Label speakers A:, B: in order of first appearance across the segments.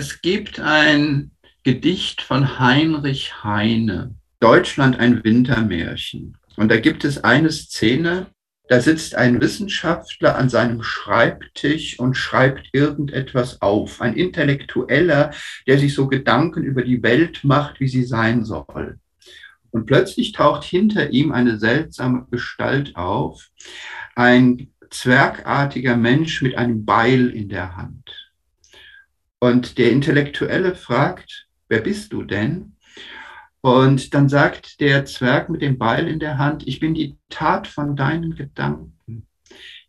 A: Es gibt ein Gedicht von Heinrich Heine, Deutschland ein Wintermärchen. Und da gibt es eine Szene, da sitzt ein Wissenschaftler an seinem Schreibtisch und schreibt irgendetwas auf. Ein Intellektueller, der sich so Gedanken über die Welt macht, wie sie sein soll. Und plötzlich taucht hinter ihm eine seltsame Gestalt auf. Ein zwergartiger Mensch mit einem Beil in der Hand. Und der Intellektuelle fragt, wer bist du denn? Und dann sagt der Zwerg mit dem Beil in der Hand, ich bin die Tat von deinen Gedanken.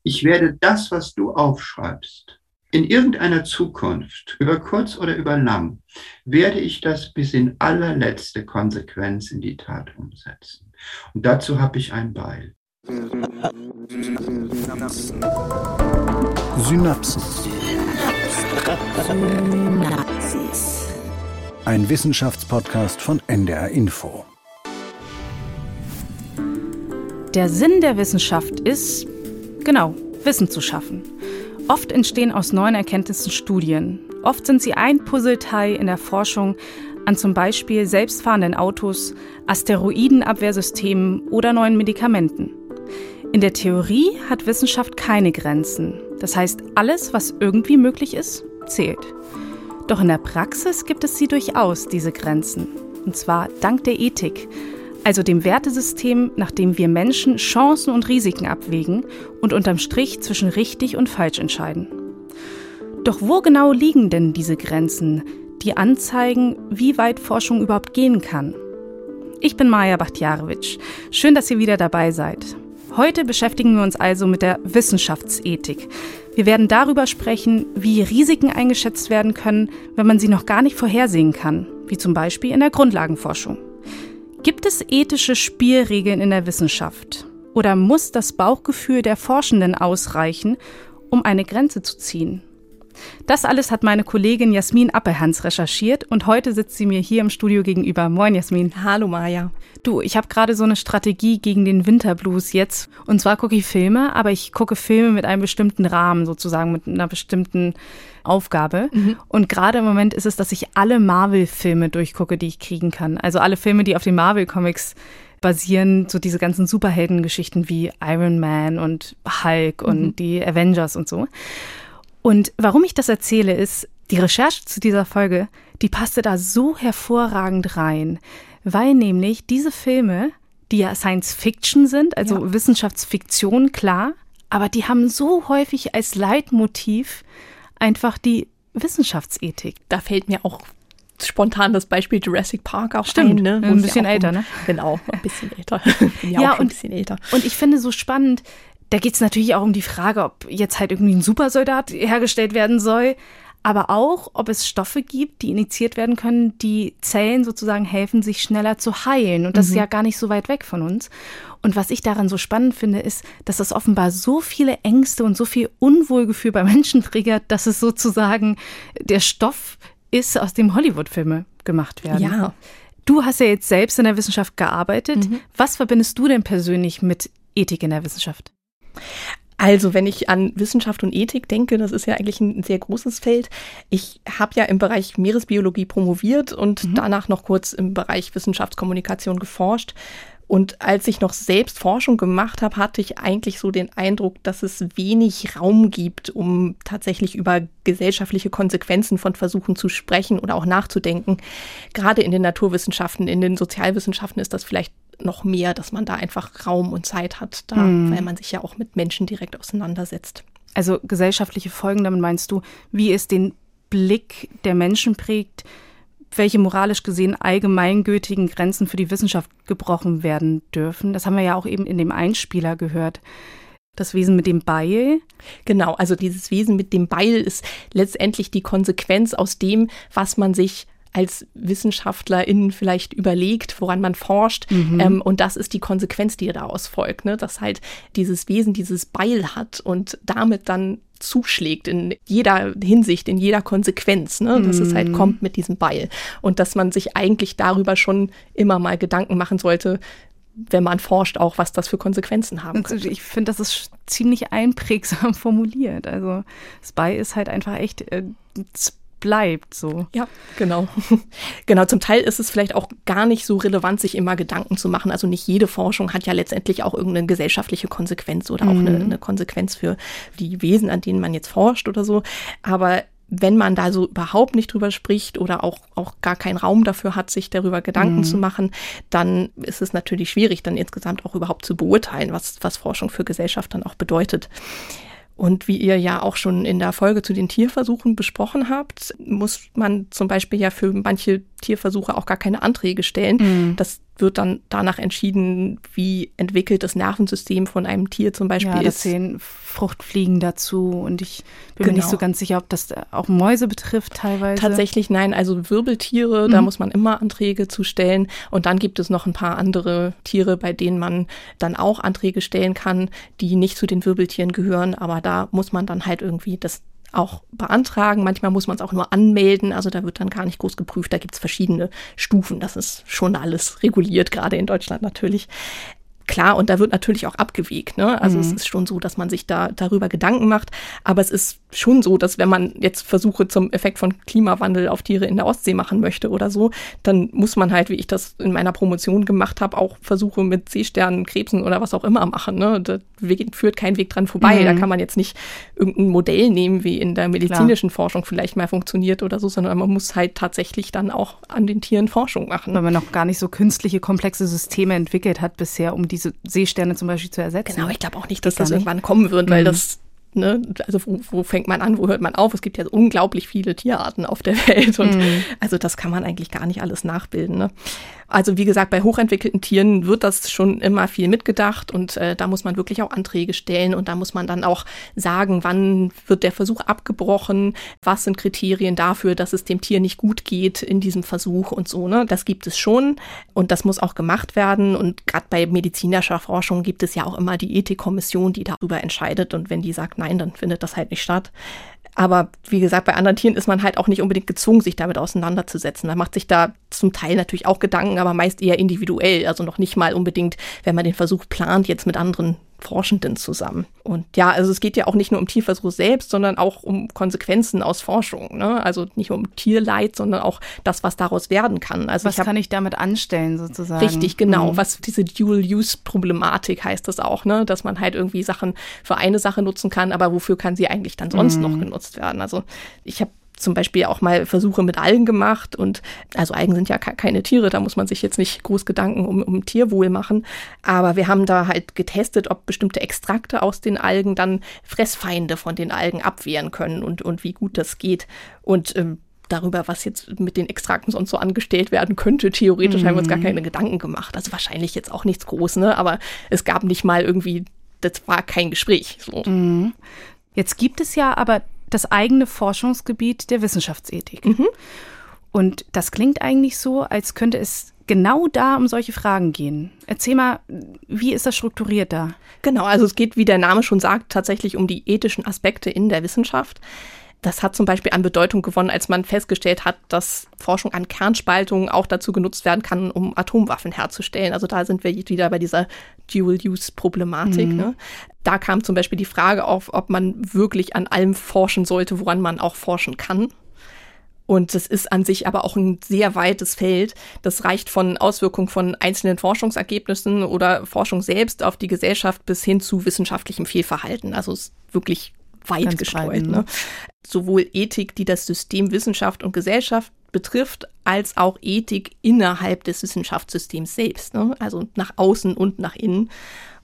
A: Ich werde das, was du aufschreibst, in irgendeiner Zukunft, über kurz oder über lang, werde ich das bis in allerletzte Konsequenz in die Tat umsetzen. Und dazu habe ich ein Beil.
B: Synapsen. Synapsen. Synapsis. Ein Wissenschaftspodcast von NDR Info.
C: Der Sinn der Wissenschaft ist, genau, Wissen zu schaffen. Oft entstehen aus neuen Erkenntnissen Studien. Oft sind sie ein Puzzleteil in der Forschung an zum Beispiel selbstfahrenden Autos, Asteroidenabwehrsystemen oder neuen Medikamenten. In der Theorie hat Wissenschaft keine Grenzen. Das heißt, alles, was irgendwie möglich ist, zählt. Doch in der Praxis gibt es sie durchaus, diese Grenzen. Und zwar dank der Ethik, also dem Wertesystem, nach dem wir Menschen Chancen und Risiken abwägen und unterm Strich zwischen richtig und falsch entscheiden. Doch wo genau liegen denn diese Grenzen, die anzeigen, wie weit Forschung überhaupt gehen kann? Ich bin Maja Bachtjarewitsch. Schön, dass ihr wieder dabei seid. Heute beschäftigen wir uns also mit der Wissenschaftsethik. Wir werden darüber sprechen, wie Risiken eingeschätzt werden können, wenn man sie noch gar nicht vorhersehen kann, wie zum Beispiel in der Grundlagenforschung. Gibt es ethische Spielregeln in der Wissenschaft? Oder muss das Bauchgefühl der Forschenden ausreichen, um eine Grenze zu ziehen? Das alles hat meine Kollegin Jasmin Appelhans recherchiert und heute sitzt sie mir hier im Studio gegenüber. Moin, Jasmin.
D: Hallo, Maja.
C: Du, ich habe gerade so eine Strategie gegen den Winterblues jetzt. Und zwar gucke ich Filme, aber ich gucke Filme mit einem bestimmten Rahmen, sozusagen mit einer bestimmten Aufgabe. Mhm. Und gerade im Moment ist es, dass ich alle Marvel-Filme durchgucke, die ich kriegen kann. Also alle Filme, die auf den Marvel-Comics basieren, so diese ganzen Superheldengeschichten wie Iron Man und Hulk und mhm. die Avengers und so. Und warum ich das erzähle, ist, die Recherche zu dieser Folge, die passte da so hervorragend rein, weil nämlich diese Filme, die ja Science Fiction sind, also ja. Wissenschaftsfiktion, klar, aber die haben so häufig als Leitmotiv einfach die Wissenschaftsethik.
D: Da fällt mir auch spontan das Beispiel Jurassic Park auch
C: Stimmt,
D: ein,
C: ne? ein bisschen älter, ne?
D: Genau, ein bisschen älter.
C: ja, ja und, ein bisschen älter. Und ich finde so spannend, da geht es natürlich auch um die Frage, ob jetzt halt irgendwie ein Supersoldat hergestellt werden soll, aber auch, ob es Stoffe gibt, die initiiert werden können, die Zellen sozusagen helfen, sich schneller zu heilen. Und das mhm. ist ja gar nicht so weit weg von uns. Und was ich daran so spannend finde, ist, dass es offenbar so viele Ängste und so viel Unwohlgefühl bei Menschen triggert, dass es sozusagen der Stoff ist, aus dem Hollywood-Filme gemacht werden.
D: Ja.
C: Du hast ja jetzt selbst in der Wissenschaft gearbeitet. Mhm. Was verbindest du denn persönlich mit Ethik in der Wissenschaft?
D: Also, wenn ich an Wissenschaft und Ethik denke, das ist ja eigentlich ein sehr großes Feld. Ich habe ja im Bereich Meeresbiologie promoviert und mhm. danach noch kurz im Bereich Wissenschaftskommunikation geforscht. Und als ich noch selbst Forschung gemacht habe, hatte ich eigentlich so den Eindruck, dass es wenig Raum gibt, um tatsächlich über gesellschaftliche Konsequenzen von Versuchen zu sprechen oder auch nachzudenken. Gerade in den Naturwissenschaften, in den Sozialwissenschaften ist das vielleicht noch mehr, dass man da einfach Raum und Zeit hat, da, hm. weil man sich ja auch mit Menschen direkt auseinandersetzt.
C: Also gesellschaftliche Folgen, damit meinst du, wie es den Blick der Menschen prägt, welche moralisch gesehen allgemeingültigen Grenzen für die Wissenschaft gebrochen werden dürfen. Das haben wir ja auch eben in dem Einspieler gehört. Das Wesen mit dem Beil.
D: Genau, also dieses Wesen mit dem Beil ist letztendlich die Konsequenz aus dem, was man sich als WissenschaftlerInnen vielleicht überlegt, woran man forscht. Mhm. Ähm, und das ist die Konsequenz, die daraus folgt, ne? dass halt dieses Wesen dieses Beil hat und damit dann zuschlägt in jeder Hinsicht, in jeder Konsequenz, ne? dass mhm. es halt mhm. kommt mit diesem Beil. Und dass man sich eigentlich darüber schon immer mal Gedanken machen sollte, wenn man forscht, auch was das für Konsequenzen haben könnte.
C: Ich finde, das ist ziemlich einprägsam formuliert. Also Spy ist halt einfach echt äh, bleibt. So.
D: Ja, genau. genau, zum Teil ist es vielleicht auch gar nicht so relevant, sich immer Gedanken zu machen. Also nicht jede Forschung hat ja letztendlich auch irgendeine gesellschaftliche Konsequenz oder auch eine, mhm. eine Konsequenz für die Wesen, an denen man jetzt forscht oder so. Aber wenn man da so überhaupt nicht drüber spricht oder auch, auch gar keinen Raum dafür hat, sich darüber Gedanken mhm. zu machen, dann ist es natürlich schwierig, dann insgesamt auch überhaupt zu beurteilen, was, was Forschung für Gesellschaft dann auch bedeutet. Und wie ihr ja auch schon in der Folge zu den Tierversuchen besprochen habt, muss man zum Beispiel ja für manche Tierversuche auch gar keine Anträge stellen. Mhm. Das wird dann danach entschieden, wie entwickelt das Nervensystem von einem Tier zum Beispiel ja,
C: ist. Da zählen Fruchtfliegen dazu und ich bin genau. mir nicht so genau. ganz sicher, ob das auch Mäuse betrifft teilweise.
D: Tatsächlich nein, also Wirbeltiere, mhm. da muss man immer Anträge zu stellen und dann gibt es noch ein paar andere Tiere, bei denen man dann auch Anträge stellen kann, die nicht zu den Wirbeltieren gehören, aber da muss man dann halt irgendwie das auch beantragen. Manchmal muss man es auch nur anmelden. Also da wird dann gar nicht groß geprüft. Da gibt es verschiedene Stufen. Das ist schon alles reguliert, gerade in Deutschland natürlich. Klar, und da wird natürlich auch abgewegt. Ne? Also mhm. es ist schon so, dass man sich da darüber Gedanken macht. Aber es ist schon so, dass wenn man jetzt Versuche zum Effekt von Klimawandel auf Tiere in der Ostsee machen möchte oder so, dann muss man halt, wie ich das in meiner Promotion gemacht habe, auch Versuche mit Seesternen, Krebsen oder was auch immer machen. Ne? Da führt kein Weg dran vorbei. Mhm. Da kann man jetzt nicht irgendein Modell nehmen, wie in der medizinischen Klar. Forschung vielleicht mal funktioniert oder so, sondern man muss halt tatsächlich dann auch an den Tieren Forschung machen.
C: Weil man noch gar nicht so künstliche, komplexe Systeme entwickelt hat bisher, um diese Seesterne zum Beispiel zu ersetzen.
D: Genau, ich glaube auch nicht, dass das, irgendwann kommen wird, weil mhm. das Ne? Also wo, wo, fängt man an, wo hört man auf? Es gibt ja unglaublich viele Tierarten auf der Welt und mhm. also das kann man eigentlich gar nicht alles nachbilden. Ne? Also wie gesagt, bei hochentwickelten Tieren wird das schon immer viel mitgedacht und äh, da muss man wirklich auch Anträge stellen und da muss man dann auch sagen, wann wird der Versuch abgebrochen, was sind Kriterien dafür, dass es dem Tier nicht gut geht in diesem Versuch und so. Ne? Das gibt es schon und das muss auch gemacht werden und gerade bei medizinischer Forschung gibt es ja auch immer die Ethikkommission, die darüber entscheidet und wenn die sagt, nein, dann findet das halt nicht statt. Aber wie gesagt, bei anderen Tieren ist man halt auch nicht unbedingt gezwungen, sich damit auseinanderzusetzen. Man macht sich da zum Teil natürlich auch Gedanken, aber meist eher individuell. Also noch nicht mal unbedingt, wenn man den Versuch plant, jetzt mit anderen Forschenden zusammen. Und ja, also es geht ja auch nicht nur um Tierversuch selbst, sondern auch um Konsequenzen aus Forschung. Ne? Also nicht nur um Tierleid, sondern auch das, was daraus werden kann. Also
C: was
D: hab,
C: kann ich damit anstellen sozusagen?
D: Richtig, genau. Mhm. Was diese Dual-Use-Problematik heißt das auch, ne? dass man halt irgendwie Sachen für eine Sache nutzen kann, aber wofür kann sie eigentlich dann sonst mhm. noch genutzt werden? Also ich habe zum Beispiel auch mal Versuche mit Algen gemacht und also Algen sind ja keine Tiere, da muss man sich jetzt nicht groß Gedanken um, um Tierwohl machen. Aber wir haben da halt getestet, ob bestimmte Extrakte aus den Algen dann Fressfeinde von den Algen abwehren können und, und wie gut das geht. Und ähm, darüber, was jetzt mit den Extrakten sonst so angestellt werden könnte. Theoretisch mhm. haben wir uns gar mhm. keine Gedanken gemacht. Also wahrscheinlich jetzt auch nichts Großes, ne? aber es gab nicht mal irgendwie, das war kein Gespräch. So.
C: Mhm. Jetzt gibt es ja aber das eigene Forschungsgebiet der Wissenschaftsethik. Mhm. Und das klingt eigentlich so, als könnte es genau da um solche Fragen gehen. Erzähl mal, wie ist das strukturiert da?
D: Genau, also es geht, wie der Name schon sagt, tatsächlich um die ethischen Aspekte in der Wissenschaft. Das hat zum Beispiel an Bedeutung gewonnen, als man festgestellt hat, dass Forschung an Kernspaltung auch dazu genutzt werden kann, um Atomwaffen herzustellen. Also da sind wir wieder bei dieser Dual-Use-Problematik. Mhm. Ne? Da kam zum Beispiel die Frage auf, ob man wirklich an allem forschen sollte, woran man auch forschen kann. Und das ist an sich aber auch ein sehr weites Feld. Das reicht von Auswirkungen von einzelnen Forschungsergebnissen oder Forschung selbst auf die Gesellschaft bis hin zu wissenschaftlichem Fehlverhalten. Also es ist wirklich weit Ganz gestreut. Ne? Sowohl Ethik, die das System Wissenschaft und Gesellschaft betrifft, als auch Ethik innerhalb des Wissenschaftssystems selbst. Ne? Also nach außen und nach innen.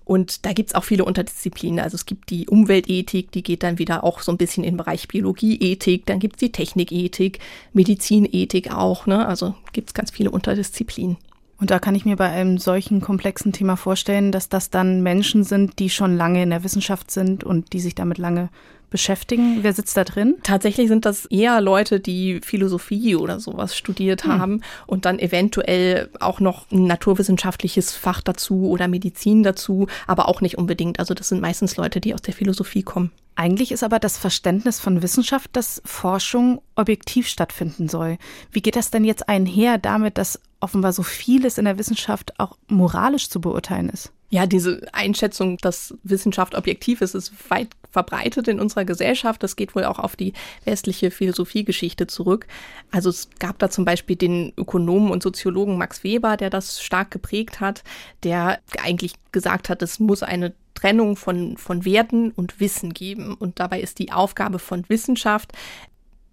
D: Und da gibt's auch viele Unterdisziplinen. Also es gibt die Umweltethik, die geht dann wieder auch so ein bisschen in den Bereich Biologieethik, dann gibt's die Technikethik, Medizinethik auch. Ne? Also gibt's ganz viele Unterdisziplinen.
C: Und da kann ich mir bei einem solchen komplexen Thema vorstellen, dass das dann Menschen sind, die schon lange in der Wissenschaft sind und die sich damit lange beschäftigen? Wer sitzt da drin?
D: Tatsächlich sind das eher Leute, die Philosophie oder sowas studiert hm. haben und dann eventuell auch noch ein naturwissenschaftliches Fach dazu oder Medizin dazu, aber auch nicht unbedingt. Also das sind meistens Leute, die aus der Philosophie kommen.
C: Eigentlich ist aber das Verständnis von Wissenschaft, dass Forschung objektiv stattfinden soll. Wie geht das denn jetzt einher damit, dass offenbar so vieles in der Wissenschaft auch moralisch zu beurteilen ist?
D: Ja, diese Einschätzung, dass Wissenschaft objektiv ist, ist weit verbreitet in unserer Gesellschaft. Das geht wohl auch auf die westliche Philosophiegeschichte zurück. Also es gab da zum Beispiel den Ökonomen und Soziologen Max Weber, der das stark geprägt hat, der eigentlich gesagt hat, es muss eine Trennung von, von Werten und Wissen geben. Und dabei ist die Aufgabe von Wissenschaft,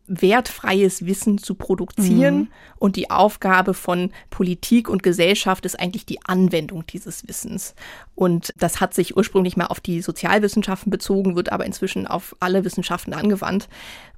D: wertfreies Wissen zu produzieren. Mhm. Und die Aufgabe von Politik und Gesellschaft ist eigentlich die Anwendung dieses Wissens. Und das hat sich ursprünglich mal auf die Sozialwissenschaften bezogen, wird aber inzwischen auf alle Wissenschaften angewandt.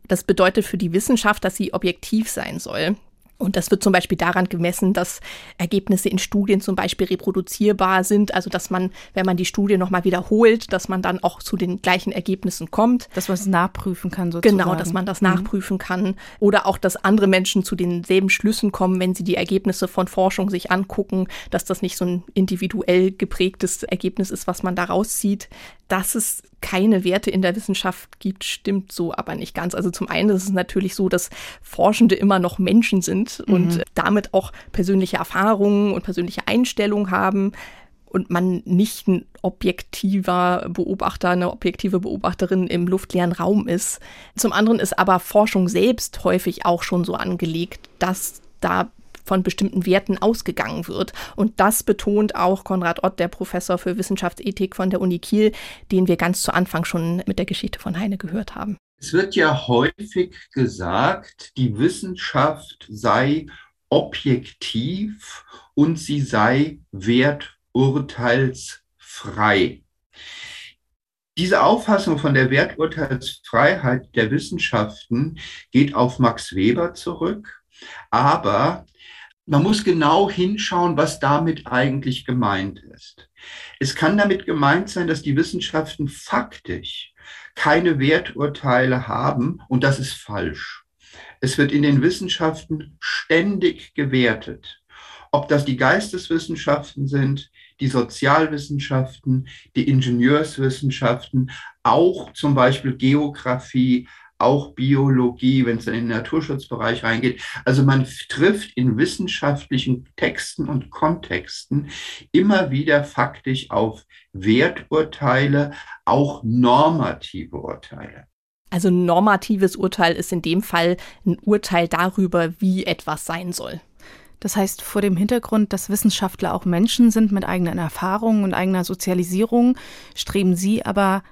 D: Das bedeutet für die Wissenschaft, dass sie objektiv sein soll. Und das wird zum Beispiel daran gemessen, dass Ergebnisse in Studien zum Beispiel reproduzierbar sind. Also dass man, wenn man die Studie nochmal wiederholt, dass man dann auch zu den gleichen Ergebnissen kommt.
C: Dass man es nachprüfen kann sozusagen.
D: Genau, dass man das mhm. nachprüfen kann. Oder auch, dass andere Menschen zu denselben Schlüssen kommen, wenn sie die Ergebnisse von Forschung sich angucken, dass das nicht so ein individuell geprägtes Ergebnis ist, was man da rauszieht. Dass es keine Werte in der Wissenschaft gibt, stimmt so aber nicht ganz. Also zum einen ist es natürlich so, dass Forschende immer noch Menschen sind mhm. und damit auch persönliche Erfahrungen und persönliche Einstellungen haben und man nicht ein objektiver Beobachter, eine objektive Beobachterin im luftleeren Raum ist. Zum anderen ist aber Forschung selbst häufig auch schon so angelegt, dass da von bestimmten Werten ausgegangen wird. Und das betont auch Konrad Ott, der Professor für Wissenschaftsethik von der Uni Kiel, den wir ganz zu Anfang schon mit der Geschichte von Heine gehört haben.
A: Es wird ja häufig gesagt, die Wissenschaft sei objektiv und sie sei werturteilsfrei. Diese Auffassung von der Werturteilsfreiheit der Wissenschaften geht auf Max Weber zurück, aber man muss genau hinschauen, was damit eigentlich gemeint ist. Es kann damit gemeint sein, dass die Wissenschaften faktisch keine Werturteile haben und das ist falsch. Es wird in den Wissenschaften ständig gewertet. Ob das die Geisteswissenschaften sind, die Sozialwissenschaften, die Ingenieurswissenschaften, auch zum Beispiel Geografie, auch Biologie, wenn es dann in den Naturschutzbereich reingeht. Also man trifft in wissenschaftlichen Texten und Kontexten immer wieder faktisch auf Werturteile, auch normative Urteile.
D: Also ein normatives Urteil ist in dem Fall ein Urteil darüber, wie etwas sein soll.
C: Das heißt, vor dem Hintergrund, dass Wissenschaftler auch Menschen sind mit eigenen Erfahrungen und eigener Sozialisierung, streben sie aber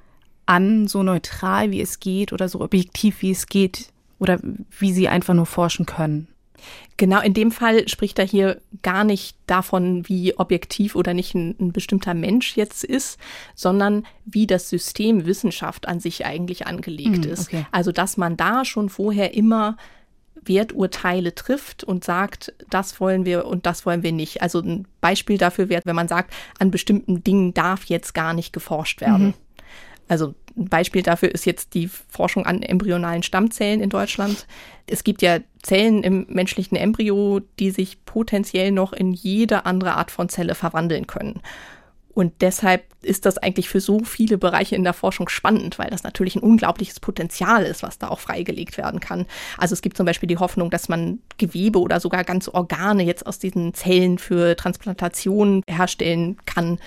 C: an, so neutral wie es geht oder so objektiv wie es geht oder wie sie einfach nur forschen können.
D: Genau, in dem Fall spricht er hier gar nicht davon, wie objektiv oder nicht ein, ein, bestimmter Mensch jetzt ist, sondern wie das System Wissenschaft an sich eigentlich angelegt mm, ist. Okay. Also, dass man da schon vorher immer Werturteile trifft und sagt, das wollen wir und das wollen wir nicht. Also ein Beispiel dafür wäre, wenn man sagt, an bestimmten Dingen darf jetzt gar nicht geforscht werden. Mhm. Also ein Beispiel dafür ist jetzt die Forschung an embryonalen Stammzellen in Deutschland. Es gibt ja Zellen im menschlichen Embryo, die sich potenziell noch in jede andere Art von Zelle verwandeln können. Und deshalb ist das eigentlich für so viele Bereiche in der Forschung spannend, weil das natürlich ein unglaubliches Potenzial ist, was da auch freigelegt werden kann. Also es gibt zum Beispiel die Hoffnung, dass man Gewebe oder sogar ganze Organe jetzt aus diesen Zellen für Transplantation herstellen kann.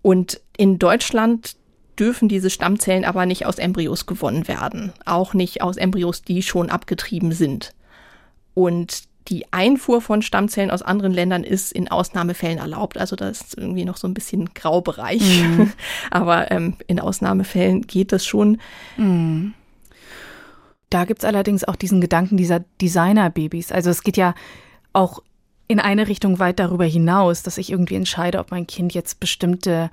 D: Und in Deutschland dürfen diese Stammzellen aber nicht aus Embryos gewonnen werden, auch nicht aus Embryos, die schon abgetrieben sind. Und die Einfuhr von Stammzellen aus anderen Ländern ist in Ausnahmefällen erlaubt. Also das ist irgendwie noch so ein bisschen Graubereich. Mhm. Aber ähm, in Ausnahmefällen geht das schon. Mhm.
C: Da gibt es allerdings auch diesen Gedanken dieser Designer-Babys. Also es geht ja auch in eine Richtung weit darüber hinaus, dass ich irgendwie entscheide, ob mein Kind jetzt bestimmte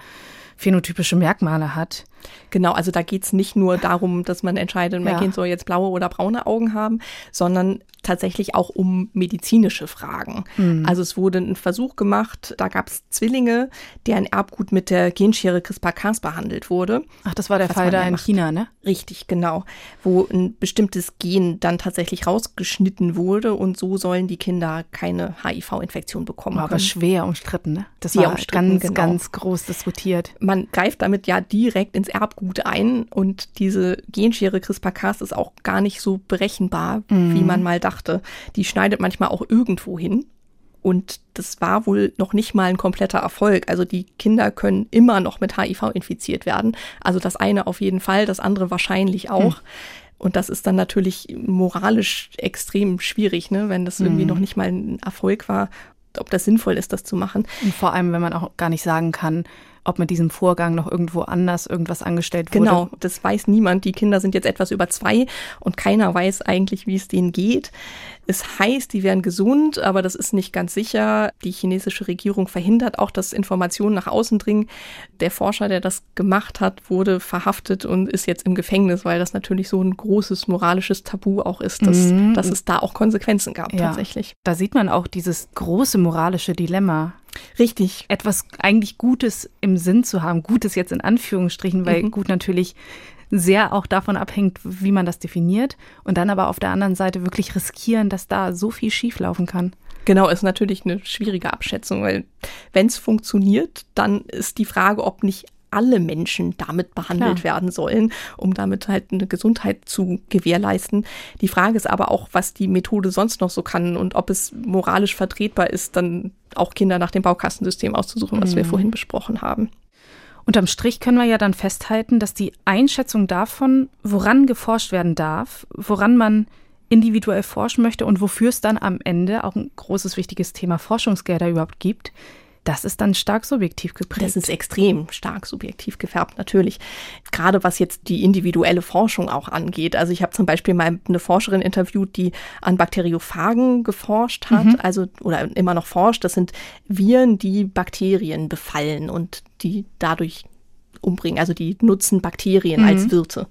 C: phänotypische Merkmale hat.
D: Genau, also da geht's nicht nur darum, dass man entscheidet, mein ja. Kind soll jetzt blaue oder braune Augen haben, sondern tatsächlich auch um medizinische Fragen. Mhm. Also es wurde ein Versuch gemacht, da gab's Zwillinge, deren Erbgut mit der Genschere CRISPR-Cas behandelt wurde.
C: Ach, das war der Fall da in macht. China, ne?
D: Richtig, genau. Wo ein bestimmtes Gen dann tatsächlich rausgeschnitten wurde und so sollen die Kinder keine HIV-Infektion bekommen.
C: Aber schwer umstritten, ne?
D: Das Sehr war ganz,
C: genau. ganz groß diskutiert.
D: Man greift damit ja direkt ins Erbgut ein und diese Genschere CRISPR-Cas ist auch gar nicht so berechenbar, mhm. wie man mal dachte. Die schneidet manchmal auch irgendwo hin Und das war wohl noch nicht mal ein kompletter Erfolg. Also die Kinder können immer noch mit HIV infiziert werden. Also das eine auf jeden Fall, das andere wahrscheinlich auch. Hm. Und das ist dann natürlich moralisch extrem schwierig, ne, wenn das irgendwie mhm. noch nicht mal ein Erfolg war, ob das sinnvoll ist, das zu machen.
C: Und vor allem, wenn man auch gar nicht sagen kann, ob mit diesem Vorgang noch irgendwo anders irgendwas angestellt wurde.
D: Genau, das weiß niemand. Die Kinder sind jetzt etwas über zwei und keiner weiß eigentlich, wie es denen geht. Es heißt, die wären gesund, aber das ist nicht ganz sicher. Die chinesische Regierung verhindert auch, dass Informationen nach außen dringen. Der Forscher, der das gemacht hat, wurde verhaftet und ist jetzt im Gefängnis, weil das natürlich so ein großes moralisches Tabu auch ist, dass, mhm. dass es da auch Konsequenzen gab ja. tatsächlich.
C: Da sieht man auch dieses große moralische Dilemma.
D: Richtig.
C: Etwas eigentlich Gutes im Sinn zu haben. Gutes jetzt in Anführungsstrichen, weil mhm. gut natürlich sehr auch davon abhängt, wie man das definiert. Und dann aber auf der anderen Seite wirklich riskieren, dass da so viel schieflaufen kann.
D: Genau, ist natürlich eine schwierige Abschätzung, weil wenn es funktioniert, dann ist die Frage, ob nicht alle Menschen damit behandelt Klar. werden sollen, um damit halt eine Gesundheit zu gewährleisten. Die Frage ist aber auch, was die Methode sonst noch so kann und ob es moralisch vertretbar ist, dann auch Kinder nach dem Baukastensystem auszusuchen, was mhm. wir vorhin besprochen haben.
C: Unterm Strich können wir ja dann festhalten, dass die Einschätzung davon, woran geforscht werden darf, woran man individuell forschen möchte und wofür es dann am Ende auch ein großes wichtiges Thema Forschungsgelder überhaupt gibt, das ist dann stark subjektiv geprägt.
D: Das ist extrem stark subjektiv gefärbt, natürlich. Gerade was jetzt die individuelle Forschung auch angeht. Also ich habe zum Beispiel mal eine Forscherin interviewt, die an Bakteriophagen geforscht hat, mhm. also oder immer noch forscht. Das sind Viren, die Bakterien befallen und die dadurch umbringen. Also die nutzen Bakterien mhm. als Wirte.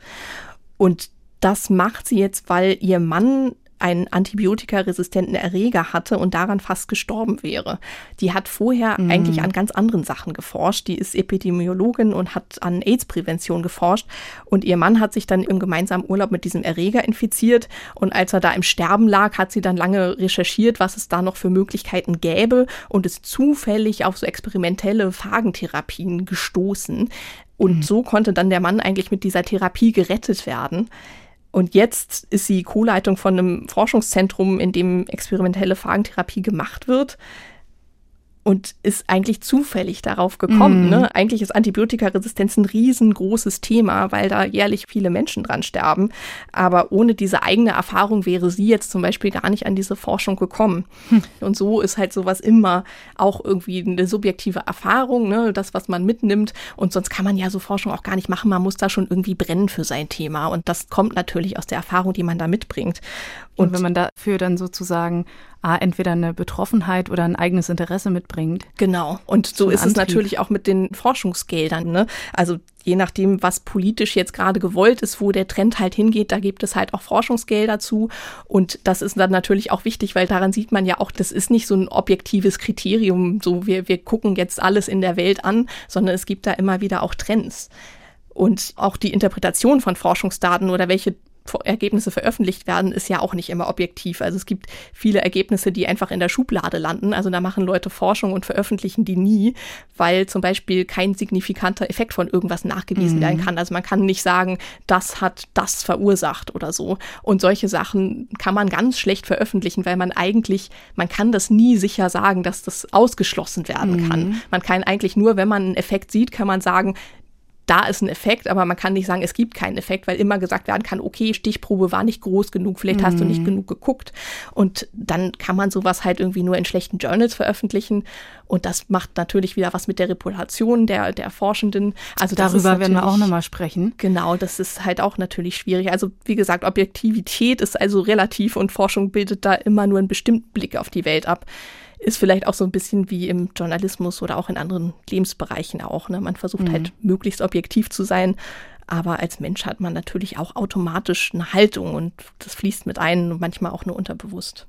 D: Und das macht sie jetzt, weil ihr Mann einen antibiotikaresistenten Erreger hatte und daran fast gestorben wäre. Die hat vorher mhm. eigentlich an ganz anderen Sachen geforscht. Die ist Epidemiologin und hat an AIDS-Prävention geforscht. Und ihr Mann hat sich dann im gemeinsamen Urlaub mit diesem Erreger infiziert. Und als er da im Sterben lag, hat sie dann lange recherchiert, was es da noch für Möglichkeiten gäbe und ist zufällig auf so experimentelle Phagentherapien gestoßen. Und mhm. so konnte dann der Mann eigentlich mit dieser Therapie gerettet werden. Und jetzt ist sie Co-Leitung von einem Forschungszentrum, in dem experimentelle Phagentherapie gemacht wird und ist eigentlich zufällig darauf gekommen. Mm. Ne? Eigentlich ist Antibiotikaresistenz ein riesengroßes Thema, weil da jährlich viele Menschen dran sterben. Aber ohne diese eigene Erfahrung wäre sie jetzt zum Beispiel gar nicht an diese Forschung gekommen. Hm. Und so ist halt sowas immer auch irgendwie eine subjektive Erfahrung, ne? das, was man mitnimmt. Und sonst kann man ja so Forschung auch gar nicht machen. Man muss da schon irgendwie brennen für sein Thema. Und das kommt natürlich aus der Erfahrung, die man da mitbringt.
C: Und, und wenn man dafür dann sozusagen ah, entweder eine Betroffenheit oder ein eigenes Interesse mitbringt.
D: Genau. Und so ist Antrieb. es natürlich auch mit den Forschungsgeldern. Ne? Also je nachdem, was politisch jetzt gerade gewollt ist, wo der Trend halt hingeht, da gibt es halt auch Forschungsgelder zu. Und das ist dann natürlich auch wichtig, weil daran sieht man ja auch, das ist nicht so ein objektives Kriterium, so wir, wir gucken jetzt alles in der Welt an, sondern es gibt da immer wieder auch Trends. Und auch die Interpretation von Forschungsdaten oder welche Ergebnisse veröffentlicht werden, ist ja auch nicht immer objektiv. Also es gibt viele Ergebnisse, die einfach in der Schublade landen. Also da machen Leute Forschung und veröffentlichen die nie, weil zum Beispiel kein signifikanter Effekt von irgendwas nachgewiesen mhm. werden kann. Also man kann nicht sagen, das hat das verursacht oder so. Und solche Sachen kann man ganz schlecht veröffentlichen, weil man eigentlich, man kann das nie sicher sagen, dass das ausgeschlossen werden mhm. kann. Man kann eigentlich nur, wenn man einen Effekt sieht, kann man sagen, da ist ein Effekt, aber man kann nicht sagen, es gibt keinen Effekt, weil immer gesagt werden kann, okay, Stichprobe war nicht groß genug, vielleicht mhm. hast du nicht mhm. genug geguckt. Und dann kann man sowas halt irgendwie nur in schlechten Journals veröffentlichen. Und das macht natürlich wieder was mit der Reputation der, der Forschenden.
C: Also darüber werden wir auch nochmal sprechen.
D: Genau, das ist halt auch natürlich schwierig. Also wie gesagt, Objektivität ist also relativ und Forschung bildet da immer nur einen bestimmten Blick auf die Welt ab ist vielleicht auch so ein bisschen wie im Journalismus oder auch in anderen Lebensbereichen auch. Ne? Man versucht mhm. halt möglichst objektiv zu sein, aber als Mensch hat man natürlich auch automatisch eine Haltung und das fließt mit ein und manchmal auch nur unterbewusst.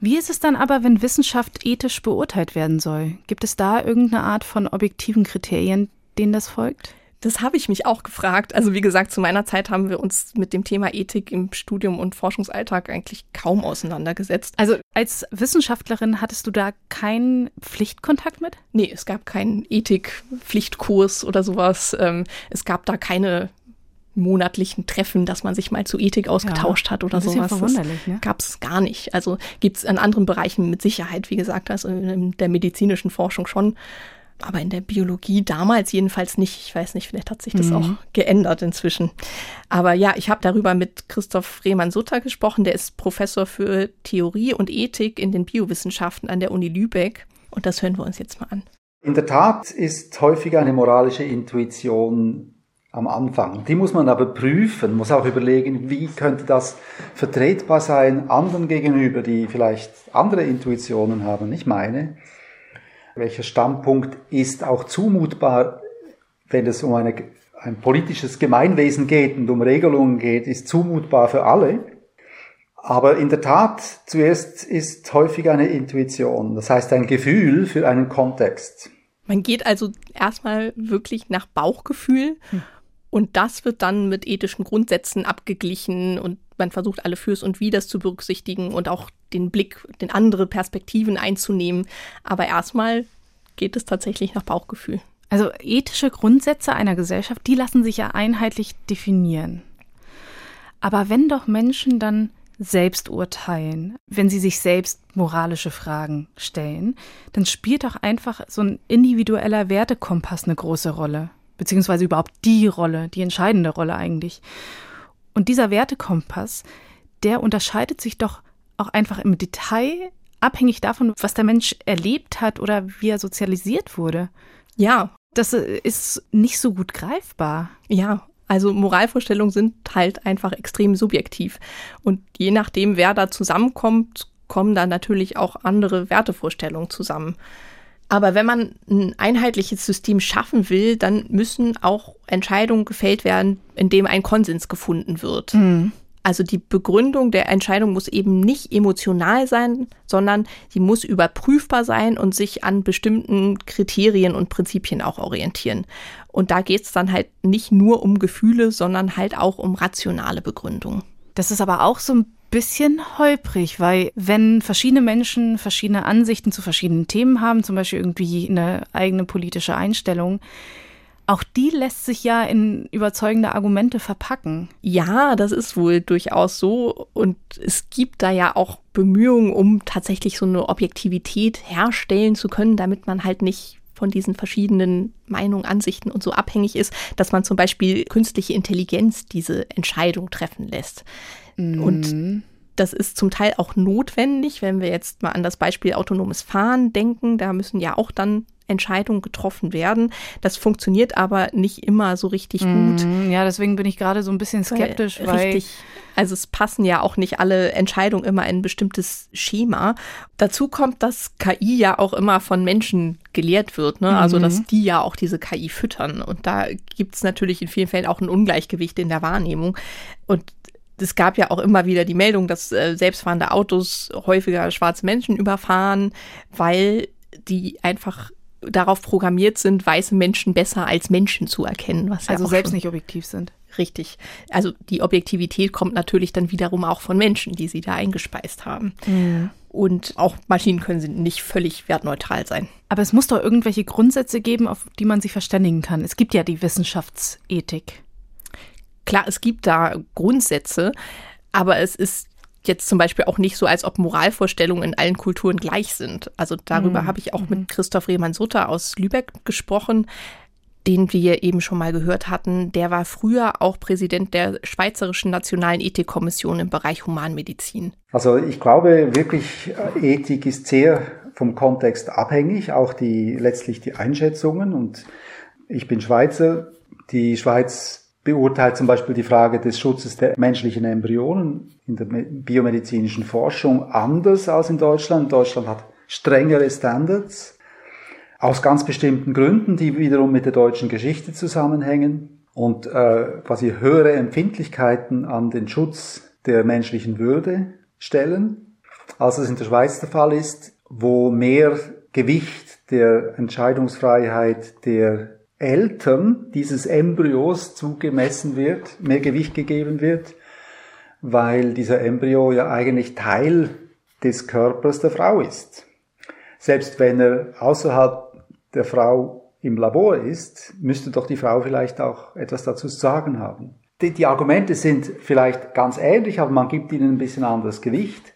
C: Wie ist es dann aber, wenn Wissenschaft ethisch beurteilt werden soll? Gibt es da irgendeine Art von objektiven Kriterien, denen das folgt?
D: Das habe ich mich auch gefragt. Also wie gesagt, zu meiner Zeit haben wir uns mit dem Thema Ethik im Studium und Forschungsalltag eigentlich kaum auseinandergesetzt.
C: Also als Wissenschaftlerin hattest du da keinen Pflichtkontakt mit?
D: Nee, es gab keinen Ethik-Pflichtkurs oder sowas. Ähm, es gab da keine monatlichen Treffen, dass man sich mal zu Ethik ausgetauscht ja, hat oder sowas.
C: Verwunderlich, ne?
D: Gab es gar nicht. Also gibt es in anderen Bereichen mit Sicherheit, wie gesagt, also in der medizinischen Forschung schon. Aber in der Biologie damals jedenfalls nicht. Ich weiß nicht, vielleicht hat sich das mhm. auch geändert inzwischen. Aber ja, ich habe darüber mit Christoph Rehmann-Sutter gesprochen. Der ist Professor für Theorie und Ethik in den Biowissenschaften an der Uni Lübeck. Und das hören wir uns jetzt mal an.
E: In der Tat ist häufig eine moralische Intuition am Anfang. Die muss man aber prüfen, muss auch überlegen, wie könnte das vertretbar sein anderen gegenüber, die vielleicht andere Intuitionen haben, nicht meine. Welcher Standpunkt ist auch zumutbar, wenn es um eine, ein politisches Gemeinwesen geht und um Regelungen geht, ist zumutbar für alle. Aber in der Tat, zuerst ist häufig eine Intuition, das heißt ein Gefühl für einen Kontext.
D: Man geht also erstmal wirklich nach Bauchgefühl hm. Und das wird dann mit ethischen Grundsätzen abgeglichen und man versucht alle Fürs und Widers zu berücksichtigen und auch den Blick, den andere Perspektiven einzunehmen. Aber erstmal geht es tatsächlich nach Bauchgefühl.
C: Also ethische Grundsätze einer Gesellschaft, die lassen sich ja einheitlich definieren. Aber wenn doch Menschen dann selbst urteilen, wenn sie sich selbst moralische Fragen stellen, dann spielt doch einfach so ein individueller Wertekompass eine große Rolle beziehungsweise überhaupt die Rolle, die entscheidende Rolle eigentlich. Und dieser Wertekompass, der unterscheidet sich doch auch einfach im Detail, abhängig davon, was der Mensch erlebt hat oder wie er sozialisiert wurde.
D: Ja.
C: Das ist nicht so gut greifbar.
D: Ja, also Moralvorstellungen sind halt einfach extrem subjektiv. Und je nachdem, wer da zusammenkommt, kommen da natürlich auch andere Wertevorstellungen zusammen. Aber wenn man ein einheitliches System schaffen will, dann müssen auch Entscheidungen gefällt werden, in dem ein Konsens gefunden wird. Mhm. Also die Begründung der Entscheidung muss eben nicht emotional sein, sondern sie muss überprüfbar sein und sich an bestimmten Kriterien und Prinzipien auch orientieren. Und da geht es dann halt nicht nur um Gefühle, sondern halt auch um rationale Begründungen.
C: Das ist aber auch so ein bisschen holprig, weil wenn verschiedene Menschen verschiedene Ansichten zu verschiedenen Themen haben, zum Beispiel irgendwie eine eigene politische Einstellung, auch die lässt sich ja in überzeugende Argumente verpacken.
D: Ja, das ist wohl durchaus so. Und es gibt da ja auch Bemühungen, um tatsächlich so eine Objektivität herstellen zu können, damit man halt nicht von diesen verschiedenen Meinungen, Ansichten und so abhängig ist, dass man zum Beispiel künstliche Intelligenz diese Entscheidung treffen lässt. Mhm. Und das ist zum Teil auch notwendig, wenn wir jetzt mal an das Beispiel autonomes Fahren denken. Da müssen ja auch dann Entscheidungen getroffen werden. Das funktioniert aber nicht immer so richtig mhm. gut.
C: Ja, deswegen bin ich gerade so ein bisschen skeptisch, weil, weil
D: richtig. Also es passen ja auch nicht alle Entscheidungen immer in ein bestimmtes Schema. Dazu kommt, dass KI ja auch immer von Menschen gelehrt wird, ne? Also dass mhm. die ja auch diese KI füttern. Und da gibt es natürlich in vielen Fällen auch ein Ungleichgewicht in der Wahrnehmung. Und es gab ja auch immer wieder die Meldung, dass äh, selbstfahrende Autos häufiger schwarze Menschen überfahren, weil die einfach darauf programmiert sind, weiße Menschen besser als Menschen zu erkennen.
C: Was also ja selbst nicht objektiv sind.
D: Richtig. Also die Objektivität kommt natürlich dann wiederum auch von Menschen, die sie da eingespeist haben. Mhm. Und auch Maschinen können nicht völlig wertneutral sein.
C: Aber es muss doch irgendwelche Grundsätze geben, auf die man sich verständigen kann. Es gibt ja die Wissenschaftsethik.
D: Klar, es gibt da Grundsätze, aber es ist jetzt zum Beispiel auch nicht so, als ob Moralvorstellungen in allen Kulturen gleich sind. Also darüber mhm. habe ich auch mit mhm. Christoph Rehmann-Sutter aus Lübeck gesprochen, den wir eben schon mal gehört hatten. Der war früher auch Präsident der Schweizerischen Nationalen Ethikkommission im Bereich Humanmedizin.
E: Also ich glaube wirklich, Ethik ist sehr vom Kontext abhängig, auch die letztlich die Einschätzungen. Und ich bin Schweizer. Die Schweiz beurteilt zum Beispiel die Frage des Schutzes der menschlichen Embryonen in der biomedizinischen Forschung anders als in Deutschland. Deutschland hat strengere Standards aus ganz bestimmten Gründen, die wiederum mit der deutschen Geschichte zusammenhängen und äh, quasi höhere Empfindlichkeiten an den Schutz der menschlichen Würde stellen, als es in der Schweiz der Fall ist, wo mehr Gewicht der Entscheidungsfreiheit der Eltern dieses Embryos zugemessen wird, mehr Gewicht gegeben wird, weil dieser Embryo ja eigentlich Teil des Körpers der Frau ist. Selbst wenn er außerhalb der Frau im Labor ist, müsste doch die Frau vielleicht auch etwas dazu zu sagen haben. die, die Argumente sind vielleicht ganz ähnlich, aber man gibt ihnen ein bisschen anderes Gewicht,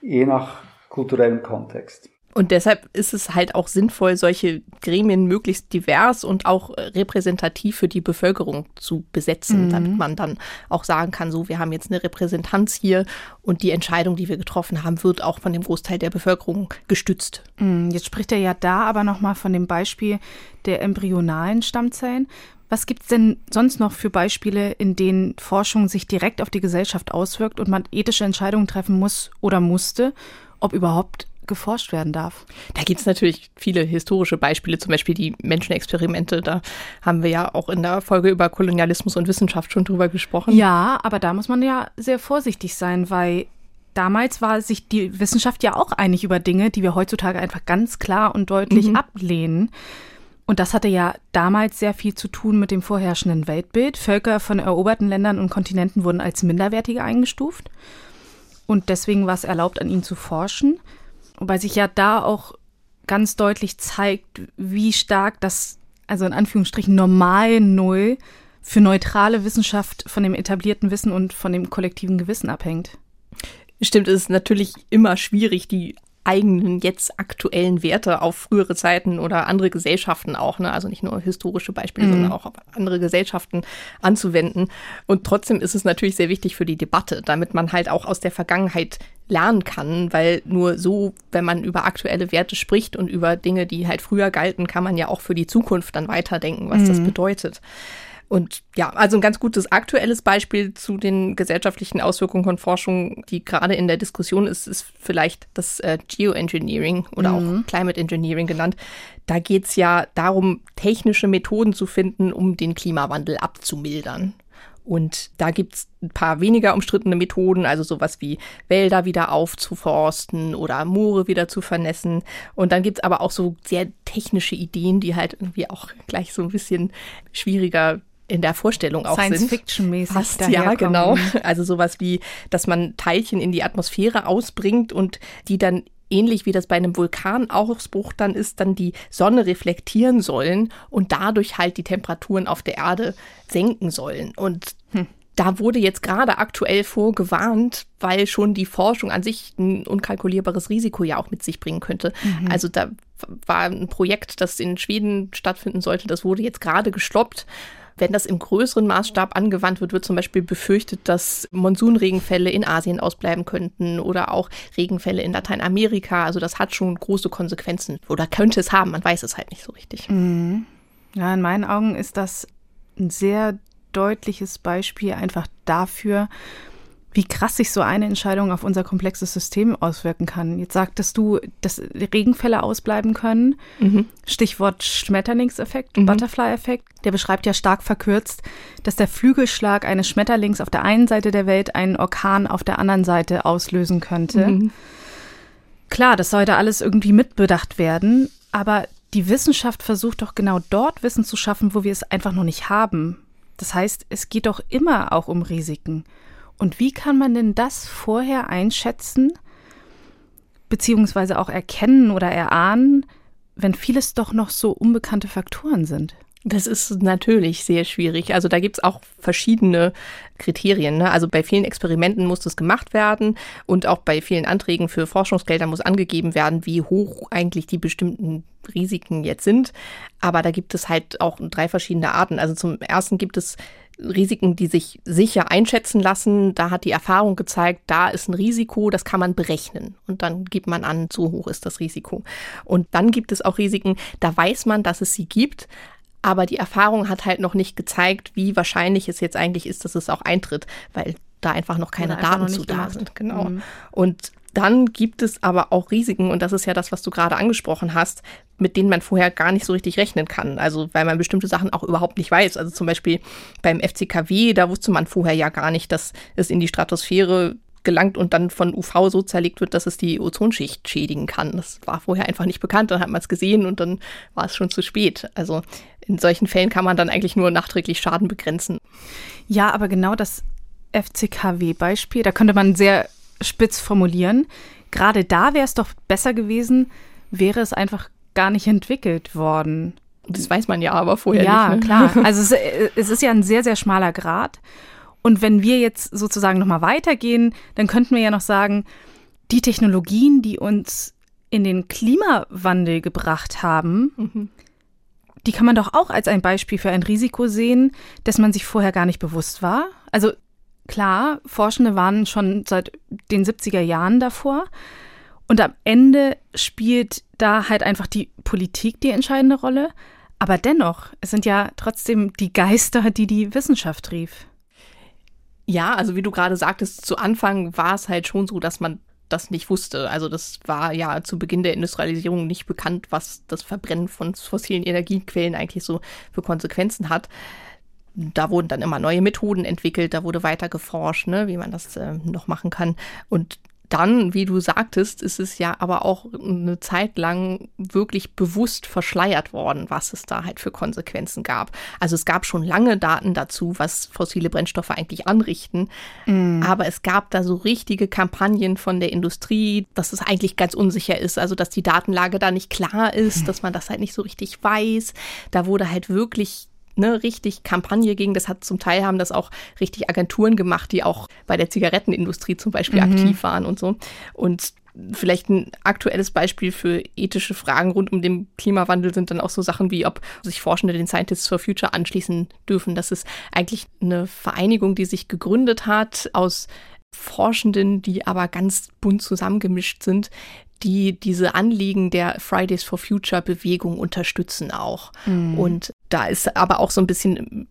E: je nach kulturellem Kontext.
D: Und deshalb ist es halt auch sinnvoll, solche Gremien möglichst divers und auch repräsentativ für die Bevölkerung zu besetzen, mhm. damit man dann auch sagen kann, so, wir haben jetzt eine Repräsentanz hier und die Entscheidung, die wir getroffen haben, wird auch von dem Großteil der Bevölkerung gestützt.
C: Mhm. Jetzt spricht er ja da aber nochmal von dem Beispiel der embryonalen Stammzellen. Was gibt es denn sonst noch für Beispiele, in denen Forschung sich direkt auf die Gesellschaft auswirkt und man ethische Entscheidungen treffen muss oder musste, ob überhaupt geforscht werden darf.
D: Da gibt es natürlich viele historische Beispiele, zum Beispiel die Menschenexperimente. Da haben wir ja auch in der Folge über Kolonialismus und Wissenschaft schon drüber gesprochen.
C: Ja, aber da muss man ja sehr vorsichtig sein, weil damals war sich die Wissenschaft ja auch einig über Dinge, die wir heutzutage einfach ganz klar und deutlich mhm. ablehnen. Und das hatte ja damals sehr viel zu tun mit dem vorherrschenden Weltbild. Völker von eroberten Ländern und Kontinenten wurden als minderwertige eingestuft. Und deswegen war es erlaubt, an ihnen zu forschen. Wobei sich ja da auch ganz deutlich zeigt, wie stark das, also in Anführungsstrichen normal Null für neutrale Wissenschaft von dem etablierten Wissen und von dem kollektiven Gewissen abhängt.
D: Stimmt, es ist natürlich immer schwierig, die eigenen jetzt aktuellen Werte auf frühere Zeiten oder andere Gesellschaften auch, ne? also nicht nur historische Beispiele, mhm. sondern auch auf andere Gesellschaften anzuwenden. Und trotzdem ist es natürlich sehr wichtig für die Debatte, damit man halt auch aus der Vergangenheit lernen kann, weil nur so, wenn man über aktuelle Werte spricht und über Dinge, die halt früher galten, kann man ja auch für die Zukunft dann weiterdenken, was mhm. das bedeutet. Und ja, also ein ganz gutes aktuelles Beispiel zu den gesellschaftlichen Auswirkungen von Forschung, die gerade in der Diskussion ist, ist vielleicht das äh, Geoengineering oder mhm. auch Climate Engineering genannt. Da geht's ja darum, technische Methoden zu finden, um den Klimawandel abzumildern. Und da gibt's ein paar weniger umstrittene Methoden, also sowas wie Wälder wieder aufzuforsten oder Moore wieder zu vernässen. Und dann gibt's aber auch so sehr technische Ideen, die halt irgendwie auch gleich so ein bisschen schwieriger in der Vorstellung auch
C: Science
D: sind.
C: Science-Fiction-mäßig.
D: Ja, genau. Also sowas wie, dass man Teilchen in die Atmosphäre ausbringt und die dann ähnlich wie das bei einem Vulkanausbruch dann ist, dann die Sonne reflektieren sollen und dadurch halt die Temperaturen auf der Erde senken sollen. Und hm. da wurde jetzt gerade aktuell vorgewarnt, weil schon die Forschung an sich ein unkalkulierbares Risiko ja auch mit sich bringen könnte. Mhm. Also da war ein Projekt, das in Schweden stattfinden sollte, das wurde jetzt gerade gestoppt wenn das im größeren Maßstab angewandt wird, wird zum Beispiel befürchtet, dass Monsunregenfälle in Asien ausbleiben könnten oder auch Regenfälle in Lateinamerika. Also das hat schon große Konsequenzen oder könnte es haben, man weiß es halt nicht so richtig.
C: Mhm. Ja, in meinen Augen ist das ein sehr deutliches Beispiel einfach dafür, wie krass sich so eine Entscheidung auf unser komplexes System auswirken kann. Jetzt sagtest du, dass Regenfälle ausbleiben können. Mhm. Stichwort Schmetterlingseffekt, mhm. Butterfly-Effekt. Der beschreibt ja stark verkürzt, dass der Flügelschlag eines Schmetterlings auf der einen Seite der Welt einen Orkan auf der anderen Seite auslösen könnte. Mhm. Klar, das sollte alles irgendwie mitbedacht werden, aber die Wissenschaft versucht doch genau dort Wissen zu schaffen, wo wir es einfach noch nicht haben. Das heißt, es geht doch immer auch um Risiken. Und wie kann man denn das vorher einschätzen, beziehungsweise auch erkennen oder erahnen, wenn vieles doch noch so unbekannte Faktoren sind?
D: Das ist natürlich sehr schwierig. Also da gibt's auch verschiedene Kriterien. Ne? Also bei vielen Experimenten muss das gemacht werden und auch bei vielen Anträgen für Forschungsgelder muss angegeben werden, wie hoch eigentlich die bestimmten Risiken jetzt sind. Aber da gibt es halt auch drei verschiedene Arten. Also zum ersten gibt es Risiken, die sich sicher einschätzen lassen. Da hat die Erfahrung gezeigt, da ist ein Risiko, das kann man berechnen. Und dann gibt man an, so hoch ist das Risiko. Und dann gibt es auch Risiken, da weiß man, dass es sie gibt. Aber die Erfahrung hat halt noch nicht gezeigt, wie wahrscheinlich es jetzt eigentlich ist, dass es auch eintritt, weil da einfach noch keine Daten noch zu da sind. Genau. Mhm. Und dann gibt es aber auch Risiken, und das ist ja das, was du gerade angesprochen hast, mit denen man vorher gar nicht so richtig rechnen kann. Also weil man bestimmte Sachen auch überhaupt nicht weiß. Also zum Beispiel beim FCKW, da wusste man vorher ja gar nicht, dass es in die Stratosphäre gelangt und dann von UV so zerlegt wird, dass es die Ozonschicht schädigen kann. Das war vorher einfach nicht bekannt. Dann hat man es gesehen und dann war es schon zu spät. Also in solchen Fällen kann man dann eigentlich nur nachträglich Schaden begrenzen.
C: Ja, aber genau das FCKW-Beispiel, da könnte man sehr spitz formulieren. Gerade da wäre es doch besser gewesen, wäre es einfach gar nicht entwickelt worden.
D: Das weiß man ja aber vorher
C: ja,
D: nicht.
C: Ja, ne? klar. Also es, es, ist ja ein sehr, sehr schmaler Grad. Und wenn wir jetzt sozusagen nochmal weitergehen, dann könnten wir ja noch sagen, die Technologien, die uns in den Klimawandel gebracht haben, mhm. die kann man doch auch als ein Beispiel für ein Risiko sehen, das man sich vorher gar nicht bewusst war. Also klar, Forschende waren schon seit den 70er Jahren davor. Und am Ende spielt da halt einfach die Politik die entscheidende Rolle. Aber dennoch, es sind ja trotzdem die Geister, die die Wissenschaft rief.
D: Ja, also wie du gerade sagtest, zu Anfang war es halt schon so, dass man das nicht wusste. Also das war ja zu Beginn der Industrialisierung nicht bekannt, was das Verbrennen von fossilen Energiequellen eigentlich so für Konsequenzen hat. Da wurden dann immer neue Methoden entwickelt, da wurde weiter geforscht, ne, wie man das äh, noch machen kann. Und dann, wie du sagtest, ist es ja aber auch eine Zeit lang wirklich bewusst verschleiert worden, was es da halt für Konsequenzen gab. Also es gab schon lange Daten dazu, was fossile Brennstoffe eigentlich anrichten. Mm. Aber es gab da so richtige Kampagnen von der Industrie, dass es eigentlich ganz unsicher ist. Also dass die Datenlage da nicht klar ist, dass man das halt nicht so richtig weiß. Da wurde halt wirklich ne, richtig Kampagne ging. Das hat zum Teil haben das auch richtig Agenturen gemacht, die auch bei der Zigarettenindustrie zum Beispiel mhm. aktiv waren und so. Und vielleicht ein aktuelles Beispiel für ethische Fragen rund um den Klimawandel sind dann auch so Sachen wie, ob sich Forschende den Scientists for Future anschließen dürfen. Das ist eigentlich eine Vereinigung, die sich gegründet hat aus Forschenden, die aber ganz bunt zusammengemischt sind, die diese Anliegen der Fridays for Future Bewegung unterstützen auch. Mhm. Und da ist aber auch so ein bisschen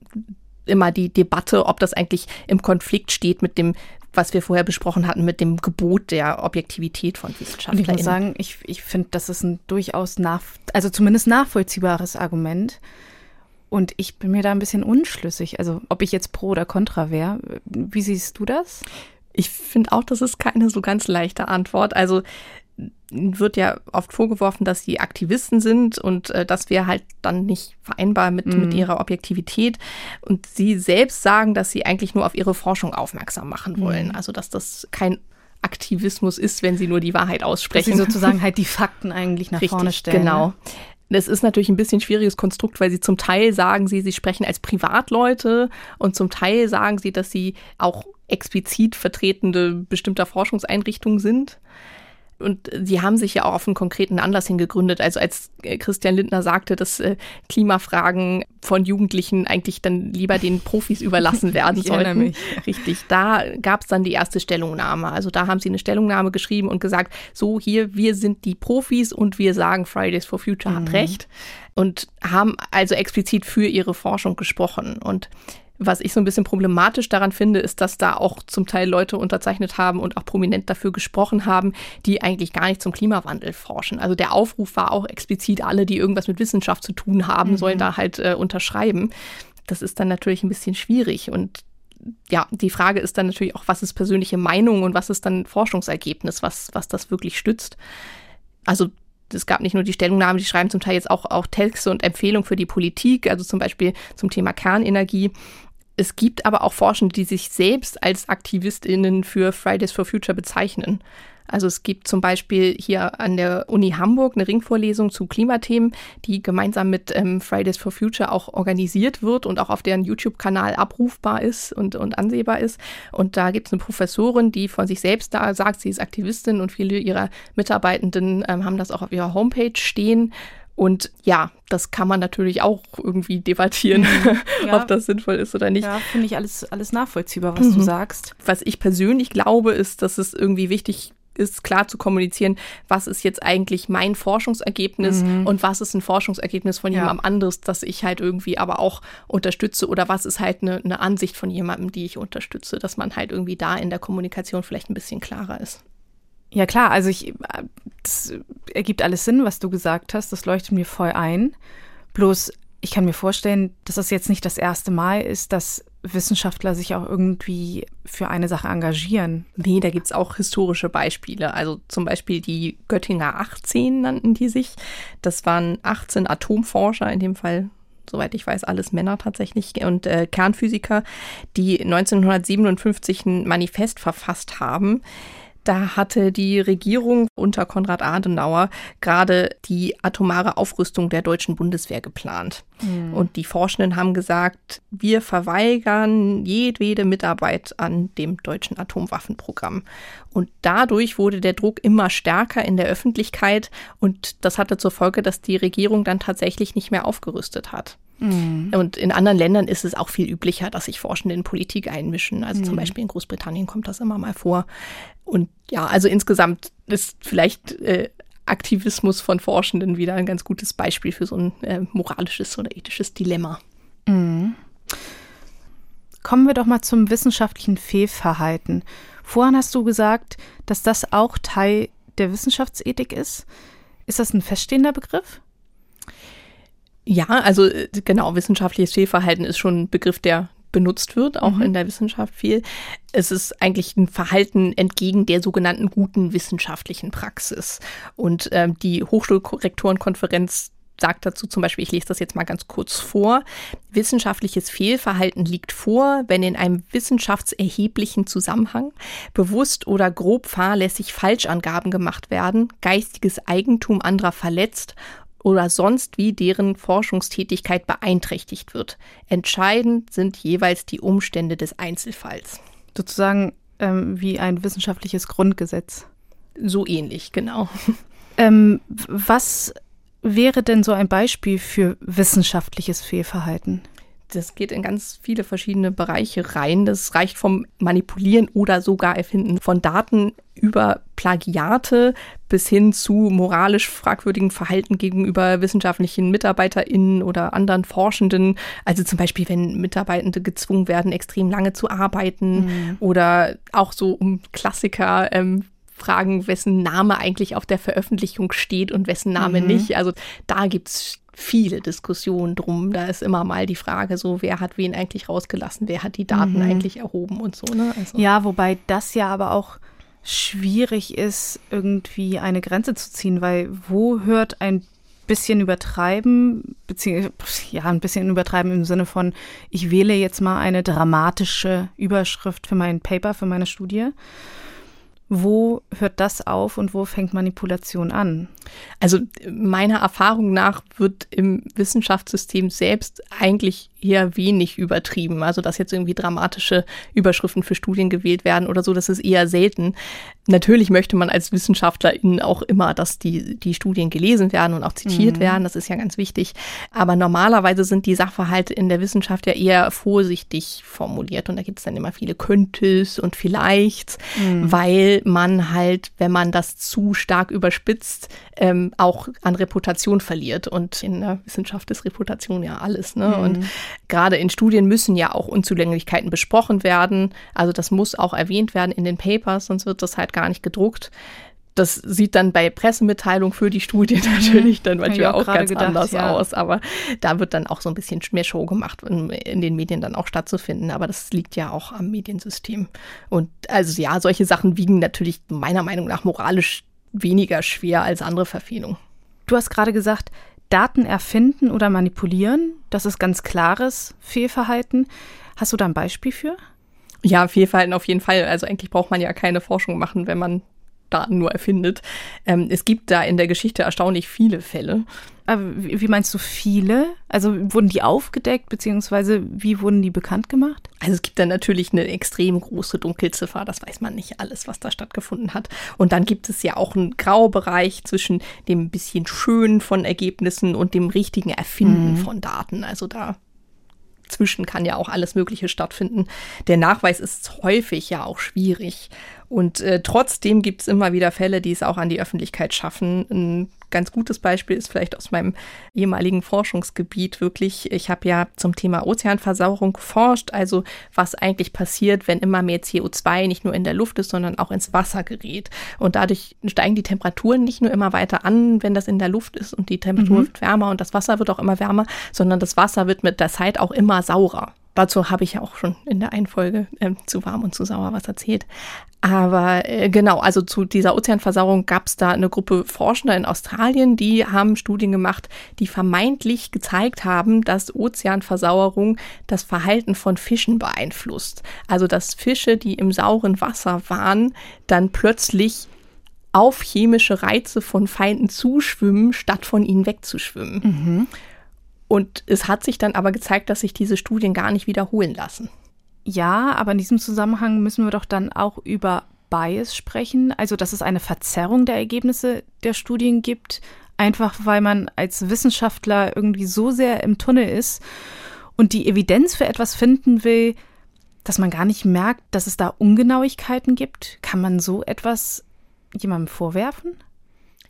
D: immer die Debatte, ob das eigentlich im Konflikt steht mit dem, was wir vorher besprochen hatten, mit dem Gebot der Objektivität von Wissenschaftlern.
C: Ich muss sagen, ich, ich finde, das ist ein durchaus nach, also zumindest nachvollziehbares Argument. Und ich bin mir da ein bisschen unschlüssig, also ob ich jetzt pro oder contra wäre. Wie siehst du das?
D: Ich finde auch, das ist keine so ganz leichte Antwort. Also wird ja oft vorgeworfen, dass sie Aktivisten sind und äh, das wäre halt dann nicht vereinbar mit, mhm. mit ihrer Objektivität. Und sie selbst sagen, dass sie eigentlich nur auf ihre Forschung aufmerksam machen wollen. Mhm. Also dass das kein Aktivismus ist, wenn sie nur die Wahrheit aussprechen. Dass
C: sie sozusagen halt die Fakten eigentlich nach
D: Richtig,
C: vorne stellen.
D: Genau. Ne? Das ist natürlich ein bisschen schwieriges Konstrukt, weil sie zum Teil sagen sie, sie sprechen als Privatleute und zum Teil sagen sie, dass sie auch explizit Vertretende bestimmter Forschungseinrichtungen sind. Und sie haben sich ja auch auf einen konkreten Anlass hin gegründet. Also als äh, Christian Lindner sagte, dass äh, Klimafragen von Jugendlichen eigentlich dann lieber den Profis überlassen werden ich sollten. Mich. Richtig, da gab es dann die erste Stellungnahme. Also da haben sie eine Stellungnahme geschrieben und gesagt, so hier, wir sind die Profis und wir sagen, Fridays for Future mhm. hat recht. Und haben also explizit für ihre Forschung gesprochen. Und was ich so ein bisschen problematisch daran finde, ist, dass da auch zum Teil Leute unterzeichnet haben und auch prominent dafür gesprochen haben, die eigentlich gar nicht zum Klimawandel forschen. Also der Aufruf war auch explizit, alle, die irgendwas mit Wissenschaft zu tun haben, mhm. sollen da halt äh, unterschreiben. Das ist dann natürlich ein bisschen schwierig und ja, die Frage ist dann natürlich auch, was ist persönliche Meinung und was ist dann Forschungsergebnis, was, was das wirklich stützt. Also es gab nicht nur die Stellungnahmen, die schreiben zum Teil jetzt auch, auch Texte und Empfehlungen für die Politik, also zum Beispiel zum Thema Kernenergie. Es gibt aber auch Forschende, die sich selbst als AktivistInnen für Fridays for Future bezeichnen. Also es gibt zum Beispiel hier an der Uni Hamburg eine Ringvorlesung zu Klimathemen, die gemeinsam mit ähm, Fridays for Future auch organisiert wird und auch auf deren YouTube-Kanal abrufbar ist und, und ansehbar ist. Und da gibt es eine Professorin, die von sich selbst da sagt, sie ist Aktivistin und viele ihrer Mitarbeitenden ähm, haben das auch auf ihrer Homepage stehen. Und ja, das kann man natürlich auch irgendwie debattieren, mhm. ja. ob das sinnvoll ist oder nicht.
C: Ja, finde ich alles, alles nachvollziehbar, was mhm. du sagst.
D: Was ich persönlich glaube, ist, dass es irgendwie wichtig ist, klar zu kommunizieren, was ist jetzt eigentlich mein Forschungsergebnis mhm. und was ist ein Forschungsergebnis von jemandem ja. anderes, das ich halt irgendwie aber auch unterstütze oder was ist halt eine, eine Ansicht von jemandem, die ich unterstütze, dass man halt irgendwie da in der Kommunikation vielleicht ein bisschen klarer ist.
C: Ja klar, also ich, das ergibt alles Sinn, was du gesagt hast, das leuchtet mir voll ein. Bloß, ich kann mir vorstellen, dass das jetzt nicht das erste Mal ist, dass Wissenschaftler sich auch irgendwie für eine Sache engagieren.
D: Nee, da gibt's auch historische Beispiele. Also zum Beispiel die Göttinger 18 nannten die sich. Das waren 18 Atomforscher, in dem Fall soweit ich weiß, alles Männer tatsächlich und äh, Kernphysiker, die 1957 ein Manifest verfasst haben, Da hatte die Regierung unter Konrad Adenauer gerade die atomare Aufrüstung der deutschen Bundeswehr geplant. Mhm. Und die Forschenden haben gesagt, wir verweigern jedwede Mitarbeit an dem deutschen Atomwaffenprogramm. Und dadurch wurde der Druck immer stärker in der Öffentlichkeit und das hatte zur Folge, dass die Regierung dann tatsächlich nicht mehr aufgerüstet hat. Mhm. Und in anderen Ländern ist es auch viel üblicher, dass sich Forschende in Politik einmischen. Also mhm. zum Beispiel in Großbritannien kommt das immer mal vor. Und ja, also insgesamt ist vielleicht äh, Aktivismus von Forschenden wieder ein ganz gutes Beispiel für so ein äh, moralisches oder ethisches Dilemma. Mhm.
C: Kommen wir doch mal zum wissenschaftlichen Fehlverhalten. Vorhin hast du gesagt, dass das auch Teil der Wissenschaftsethik ist. Ist das ein feststehender Begriff?
D: Ja, also äh, genau, wissenschaftliches Fehlverhalten ist schon ein Begriff, der benutzt wird, auch mhm. in der Wissenschaft viel. Es ist eigentlich ein Verhalten entgegen der sogenannten guten wissenschaftlichen Praxis. Und ähm, die Hochschulkorrektorenkonferenz sagt dazu zum Beispiel, ich lese das jetzt mal ganz kurz vor, wissenschaftliches Fehlverhalten liegt vor, wenn in einem wissenschaftserheblichen Zusammenhang bewusst oder grob fahrlässig Falschangaben gemacht werden, geistiges Eigentum anderer verletzt oder sonst wie deren Forschungstätigkeit beeinträchtigt wird. Entscheidend sind jeweils die Umstände des Einzelfalls.
C: Sozusagen ähm, wie ein wissenschaftliches Grundgesetz.
D: So ähnlich, genau.
C: Ähm, was wäre denn so ein Beispiel für wissenschaftliches Fehlverhalten?
D: Das geht in ganz viele verschiedene Bereiche rein. Das reicht vom Manipulieren oder sogar Erfinden von Daten über Plagiate bis hin zu moralisch fragwürdigen Verhalten gegenüber wissenschaftlichen MitarbeiterInnen oder anderen Forschenden. Also zum Beispiel, wenn Mitarbeitende gezwungen werden, extrem lange zu arbeiten mhm. oder auch so um Klassiker, ähm, fragen, wessen Name eigentlich auf der Veröffentlichung steht und wessen Name mhm. nicht. Also da gibt es viele Diskussionen drum. Da ist immer mal die Frage so, wer hat wen eigentlich rausgelassen, wer hat die Daten mhm. eigentlich erhoben und so. Ne?
C: Also. Ja, wobei das ja aber auch schwierig ist, irgendwie eine Grenze zu ziehen, weil wo hört ein bisschen übertreiben, beziehungsweise ja, ein bisschen übertreiben im Sinne von, ich wähle jetzt mal eine dramatische Überschrift für mein Paper, für meine Studie wo hört das auf und wo fängt Manipulation an?
D: Also meiner Erfahrung nach wird im Wissenschaftssystem selbst eigentlich eher wenig übertrieben. Also dass jetzt irgendwie dramatische Überschriften für Studien gewählt werden oder so, das ist eher selten. Natürlich möchte man als Wissenschaftlerin auch immer, dass die, die Studien gelesen werden und auch zitiert mhm. werden. Das ist ja ganz wichtig. Aber normalerweise sind die Sachverhalte in der Wissenschaft ja eher vorsichtig formuliert. Und da gibt es dann immer viele Könntest und vielleicht, mhm. weil man halt, wenn man das zu stark überspitzt, ähm, auch an Reputation verliert. Und in der Wissenschaft ist Reputation ja alles. Ne? Mhm. Und gerade in Studien müssen ja auch Unzulänglichkeiten besprochen werden. Also das muss auch erwähnt werden in den Papers, sonst wird das halt gar nicht gedruckt. Das sieht dann bei Pressemitteilung für die Studie mhm. natürlich dann manchmal auch, auch ganz gedacht, anders ja. aus. Aber da wird dann auch so ein bisschen mehr Show gemacht, in, in, den Medien dann auch stattzufinden. Aber das liegt ja auch am Mediensystem. Und also ja, solche Sachen wiegen natürlich meiner Meinung nach moralisch weniger schwer als andere Verfehlungen.
C: Du hast gerade gesagt, Daten erfinden oder manipulieren, das ist ganz klares Fehlverhalten. Hast du da ein Beispiel für?
D: Ja, Fehlverhalten auf jeden Fall. Also eigentlich braucht man ja keine Forschung machen, wenn man Daten nur erfindet. Ähm, es gibt da in der Geschichte erstaunlich viele Fälle.
C: Aber wie meinst du viele? Also wurden die aufgedeckt, beziehungsweise wie wurden die bekannt gemacht?
D: Also es gibt da natürlich eine extrem große Dunkelziffer, das weiß man nicht alles, was da stattgefunden hat. Und dann gibt es ja auch einen Graubereich zwischen dem bisschen Schönen von Ergebnissen und dem richtigen Erfinden mhm. von Daten. Also da zwischen kann ja auch alles Mögliche stattfinden. Der Nachweis ist häufig ja auch schwierig. Und äh, trotzdem gibt es immer wieder Fälle, die es auch an die Öffentlichkeit schaffen. Ein ganz gutes Beispiel ist vielleicht aus meinem ehemaligen Forschungsgebiet wirklich. Ich habe ja zum Thema Ozeanversauerung geforscht, also was eigentlich passiert, wenn immer mehr CO2 nicht nur in der Luft ist, sondern auch ins Wasser gerät. Und dadurch steigen die Temperaturen nicht nur immer weiter an, wenn das in der Luft ist und die Temperatur mhm. wird wärmer und das Wasser wird auch immer wärmer, sondern das Wasser wird mit der Zeit auch immer saurer. Dazu habe ich ja auch schon in der einen Folge äh, zu warm und zu sauer was erzählt. Aber äh, genau, also zu dieser Ozeanversauerung gab es da eine Gruppe Forschender in Australien, die haben Studien gemacht, die vermeintlich gezeigt haben, dass Ozeanversauerung das Verhalten von Fischen beeinflusst. Also dass Fische, die im sauren Wasser waren, dann plötzlich auf chemische Reize von Feinden zuschwimmen, statt von ihnen wegzuschwimmen. Mhm. Und es hat sich dann aber gezeigt, dass sich diese Studien gar nicht wiederholen lassen.
C: Ja, aber in diesem Zusammenhang müssen wir doch dann auch über Bias sprechen, also dass es eine Verzerrung der Ergebnisse der Studien gibt, einfach weil man als Wissenschaftler irgendwie so sehr im Tunnel ist und die Evidenz für etwas finden will, dass man gar nicht merkt, dass es da Ungenauigkeiten gibt. Kann man so etwas jemandem vorwerfen?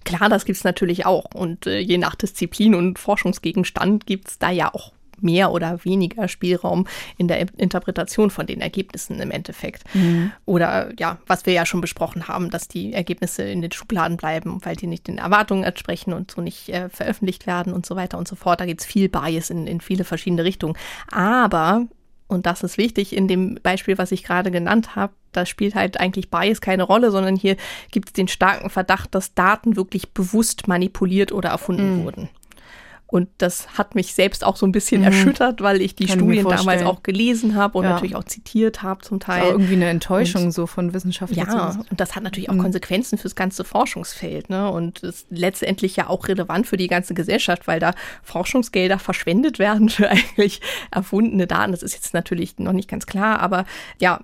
D: Klar, das gibt es natürlich auch. Und äh, je nach Disziplin und Forschungsgegenstand gibt es da ja auch mehr oder weniger Spielraum in der Interpretation von den Ergebnissen im Endeffekt. Mhm. Oder ja, was wir ja schon besprochen haben, dass die Ergebnisse in den Schubladen bleiben, weil die nicht den Erwartungen entsprechen und so nicht äh, veröffentlicht werden und so weiter und so fort. Da gibt es viel Bias in, in viele verschiedene Richtungen. Aber und das ist wichtig in dem Beispiel, was ich gerade genannt habe, da spielt halt eigentlich Bias keine Rolle, sondern hier gibt es den starken Verdacht, dass Daten wirklich bewusst manipuliert oder erfunden mm. wurden. Und das hat mich selbst auch so ein bisschen mhm. erschüttert, weil ich die Kann Studien damals auch gelesen habe und ja. natürlich auch zitiert habe zum Teil. Auch
C: irgendwie eine Enttäuschung und, so von Wissenschaftlern.
D: Ja, und das hat natürlich auch mhm. Konsequenzen fürs ganze Forschungsfeld. Ne? Und ist letztendlich ja auch relevant für die ganze Gesellschaft, weil da Forschungsgelder verschwendet werden für eigentlich erfundene Daten. Das ist jetzt natürlich noch nicht ganz klar, aber ja,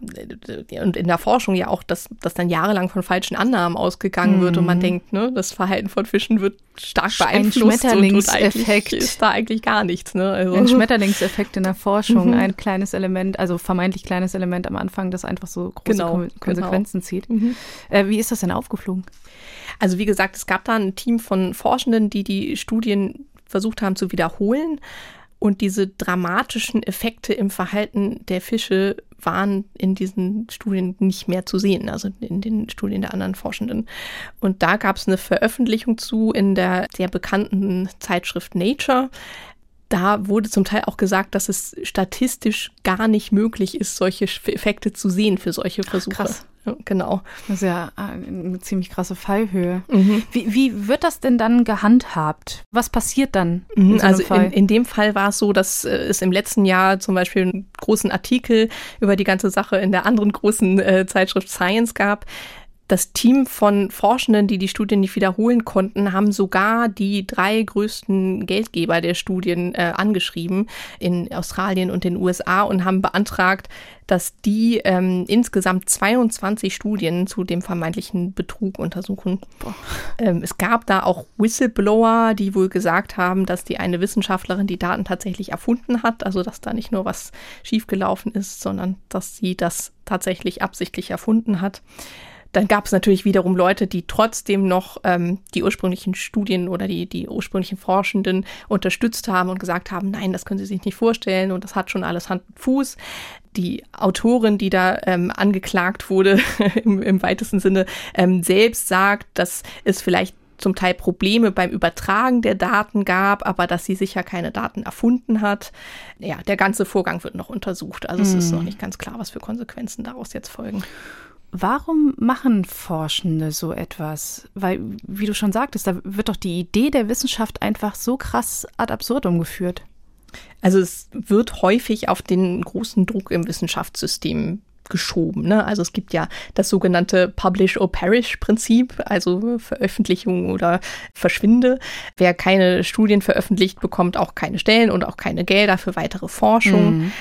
D: und in der Forschung ja auch, dass, dass dann jahrelang von falschen Annahmen ausgegangen mhm. wird und man mhm. denkt, ne, das Verhalten von Fischen wird stark beeinflusst.
C: Ein Schmetterlingseffekt
D: Effekt. ist da eigentlich gar nichts. Ne?
C: Also. Ein Schmetterlingseffekt in der Forschung, mhm. ein kleines Element, also vermeintlich kleines Element am Anfang, das einfach so große genau, genau. Konsequenzen genau. zieht. Mhm. Äh, wie ist das denn aufgeflogen?
D: Also wie gesagt, es gab da ein Team von Forschenden, die die Studien versucht haben zu wiederholen. Und diese dramatischen Effekte im Verhalten der Fische waren in diesen Studien nicht mehr zu sehen, also in den Studien der anderen Forschenden. Und da gab es eine Veröffentlichung zu in der sehr bekannten Zeitschrift Nature. Da wurde zum Teil auch gesagt, dass es statistisch gar nicht möglich ist, solche Effekte zu sehen für solche Versuche. Ach, krass. Genau.
C: Das ist ja äh, eine ziemlich krasse Fallhöhe. Mhm. Wie, wie wird das denn dann gehandhabt? Was passiert dann?
D: Mhm, so also in, in, dem Fall war es so, dass äh, es im letzten Jahr zum Beispiel einen großen Artikel über die ganze Sache in der anderen großen äh, Zeitschrift Science gab, das Team von Forschenden, die die Studien nicht wiederholen konnten, haben sogar die drei größten Geldgeber der Studien äh, angeschrieben in Australien und den USA und haben beantragt, dass die ähm, insgesamt 22 Studien zu dem vermeintlichen Betrug untersuchen. Ähm, es gab da auch Whistleblower, die wohl gesagt haben, dass die eine Wissenschaftlerin die Daten tatsächlich erfunden hat, also dass da nicht nur was schiefgelaufen ist, sondern dass sie das tatsächlich absichtlich erfunden hat. Dann gab es natürlich wiederum Leute, die trotzdem noch ähm, die ursprünglichen Studien oder die, die ursprünglichen Forschenden unterstützt haben und gesagt haben, nein, das können sie sich nicht vorstellen und das hat schon alles Hand und Fuß. Die Autorin, die da ähm, angeklagt wurde, im, im weitesten Sinne, ähm, selbst sagt, dass es vielleicht zum Teil Probleme beim Übertragen der Daten gab, aber dass sie sicher keine Daten erfunden hat. Ja, der ganze Vorgang wird noch untersucht. Also es ist noch nicht ganz klar, was für Konsequenzen daraus jetzt folgen.
C: Warum machen Forschende so etwas? Weil, wie du schon sagtest, da wird doch die Idee der Wissenschaft einfach so krass ad absurdum geführt.
D: Also es wird häufig auf den großen Druck im Wissenschaftssystem geschoben. Ne? Also es gibt ja das sogenannte Publish or Perish Prinzip, also Veröffentlichung oder Verschwinde. Wer keine Studien veröffentlicht, bekommt auch keine Stellen und auch keine Gelder für weitere Forschung. Mhm.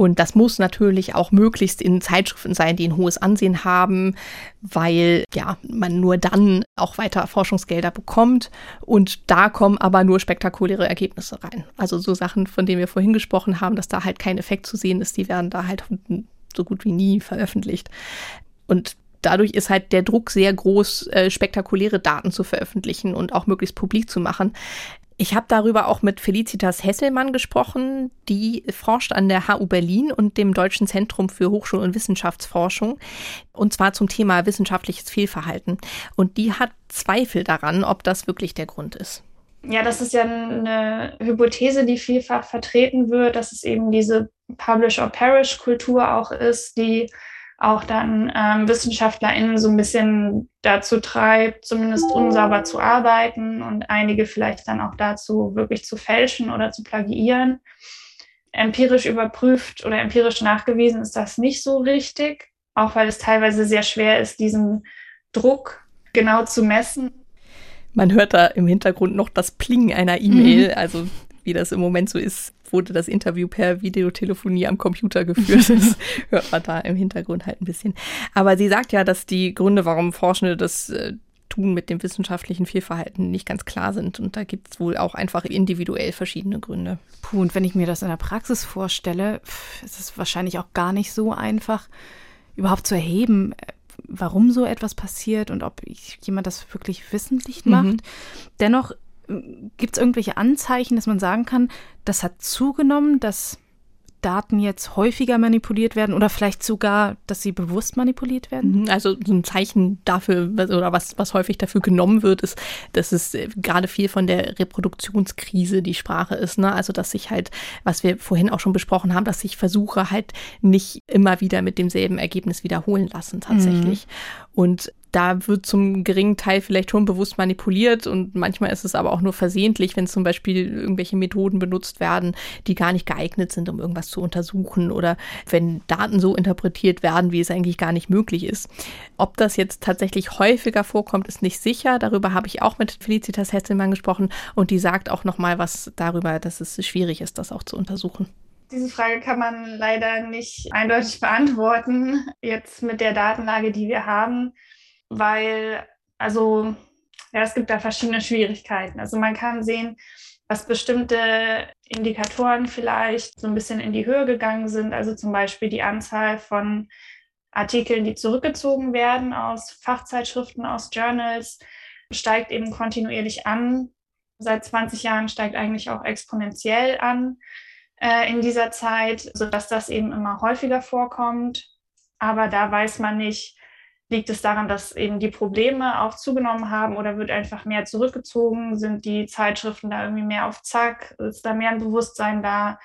D: Und das muss natürlich auch möglichst in Zeitschriften sein, die ein hohes Ansehen haben, weil ja man nur dann auch weiter Forschungsgelder bekommt. Und da kommen aber nur spektakuläre Ergebnisse rein. Also so Sachen, von denen wir vorhin gesprochen haben, dass da halt kein Effekt zu sehen ist, die werden da halt so gut wie nie veröffentlicht. Und dadurch ist halt der Druck sehr groß, äh, spektakuläre Daten zu veröffentlichen und auch möglichst publik zu machen. Ich habe darüber auch mit Felicitas Hesselmann gesprochen, die forscht an der HU Berlin und dem Deutschen Zentrum für Hochschul- und Wissenschaftsforschung, und zwar zum Thema wissenschaftliches Fehlverhalten. Und die hat Zweifel daran, ob das wirklich der Grund ist.
F: ja, das ist ja eine Hypothese, die vielfach vertreten wird, dass es eben diese Publish-or-Perish-Kultur auch ist, die auch dann ähm, WissenschaftlerInnen so ein bisschen dazu treibt, zumindest unsauber zu arbeiten und einige vielleicht dann auch dazu wirklich zu fälschen oder zu plagiieren. Empirisch überprüft oder empirisch nachgewiesen ist das nicht so richtig, auch weil es teilweise sehr schwer ist, diesen Druck genau zu messen.
D: Man hört da im Hintergrund noch das Pling einer E-Mail, mhm. also wie das im Moment so ist, wurde das Interview per Videotelefonie am Computer geführt. Das hört man da im Hintergrund halt ein bisschen. Aber sie sagt ja, dass die Gründe, warum Forschende das äh, tun mit dem wissenschaftlichen Fehlverhalten nicht ganz klar sind. Und da gibt es wohl auch einfach individuell verschiedene Gründe.
C: Puh, und wenn ich mir das in der Praxis vorstelle, ist es wahrscheinlich auch gar nicht so einfach, überhaupt zu erheben, warum so etwas passiert und ob jemand das wirklich wissentlich macht. Mhm. Dennoch äh, gibt es irgendwelche Anzeichen, dass man sagen kann, das hat zugenommen, dass Daten jetzt häufiger manipuliert werden oder vielleicht sogar, dass sie bewusst manipuliert werden?
D: Mhm, also so ein Zeichen dafür oder was, was häufig dafür genommen wird, ist, dass es äh, gerade viel von der Reproduktionskrise die Sprache ist. Ne? Also dass sich halt, was wir vorhin auch schon besprochen haben, dass sich Versuche halt nicht immer wieder mit demselben Ergebnis wiederholen lassen tatsächlich. Mhm. Und da wird zum geringen Teil vielleicht schon bewusst manipuliert und manchmal ist es aber auch nur versehentlich, wenn zum Beispiel irgendwelche Methoden benutzt werden, die gar nicht geeignet sind, um irgendwas zu untersuchen oder wenn Daten so interpretiert werden, wie es eigentlich gar nicht möglich ist. Ob das jetzt tatsächlich häufiger vorkommt, ist nicht sicher. Darüber habe ich auch mit Felicitas Hesselmann gesprochen und die sagt auch nochmal was darüber, dass es schwierig ist, das auch zu untersuchen.
F: Diese Frage kann man leider nicht eindeutig beantworten, jetzt mit der Datenlage, die wir haben weil, also, ja, es gibt da verschiedene Schwierigkeiten. Also man kann sehen, dass bestimmte Indikatoren vielleicht so ein bisschen in die Höhe gegangen sind, also zum Beispiel die Anzahl von Artikeln, die zurückgezogen werden aus Fachzeitschriften, aus Journals, steigt eben kontinuierlich an. Seit 20 Jahren steigt eigentlich auch exponentiell an äh, in dieser Zeit, sodass das eben immer häufiger vorkommt. Aber da weiß man nicht, Liegt es daran, dass eben die Probleme auch zugenommen haben oder wird einfach mehr zurückgezogen? Sind die Zeitschriften da irgendwie mehr auf Zack? Ist da mehr ein Bewusstsein da?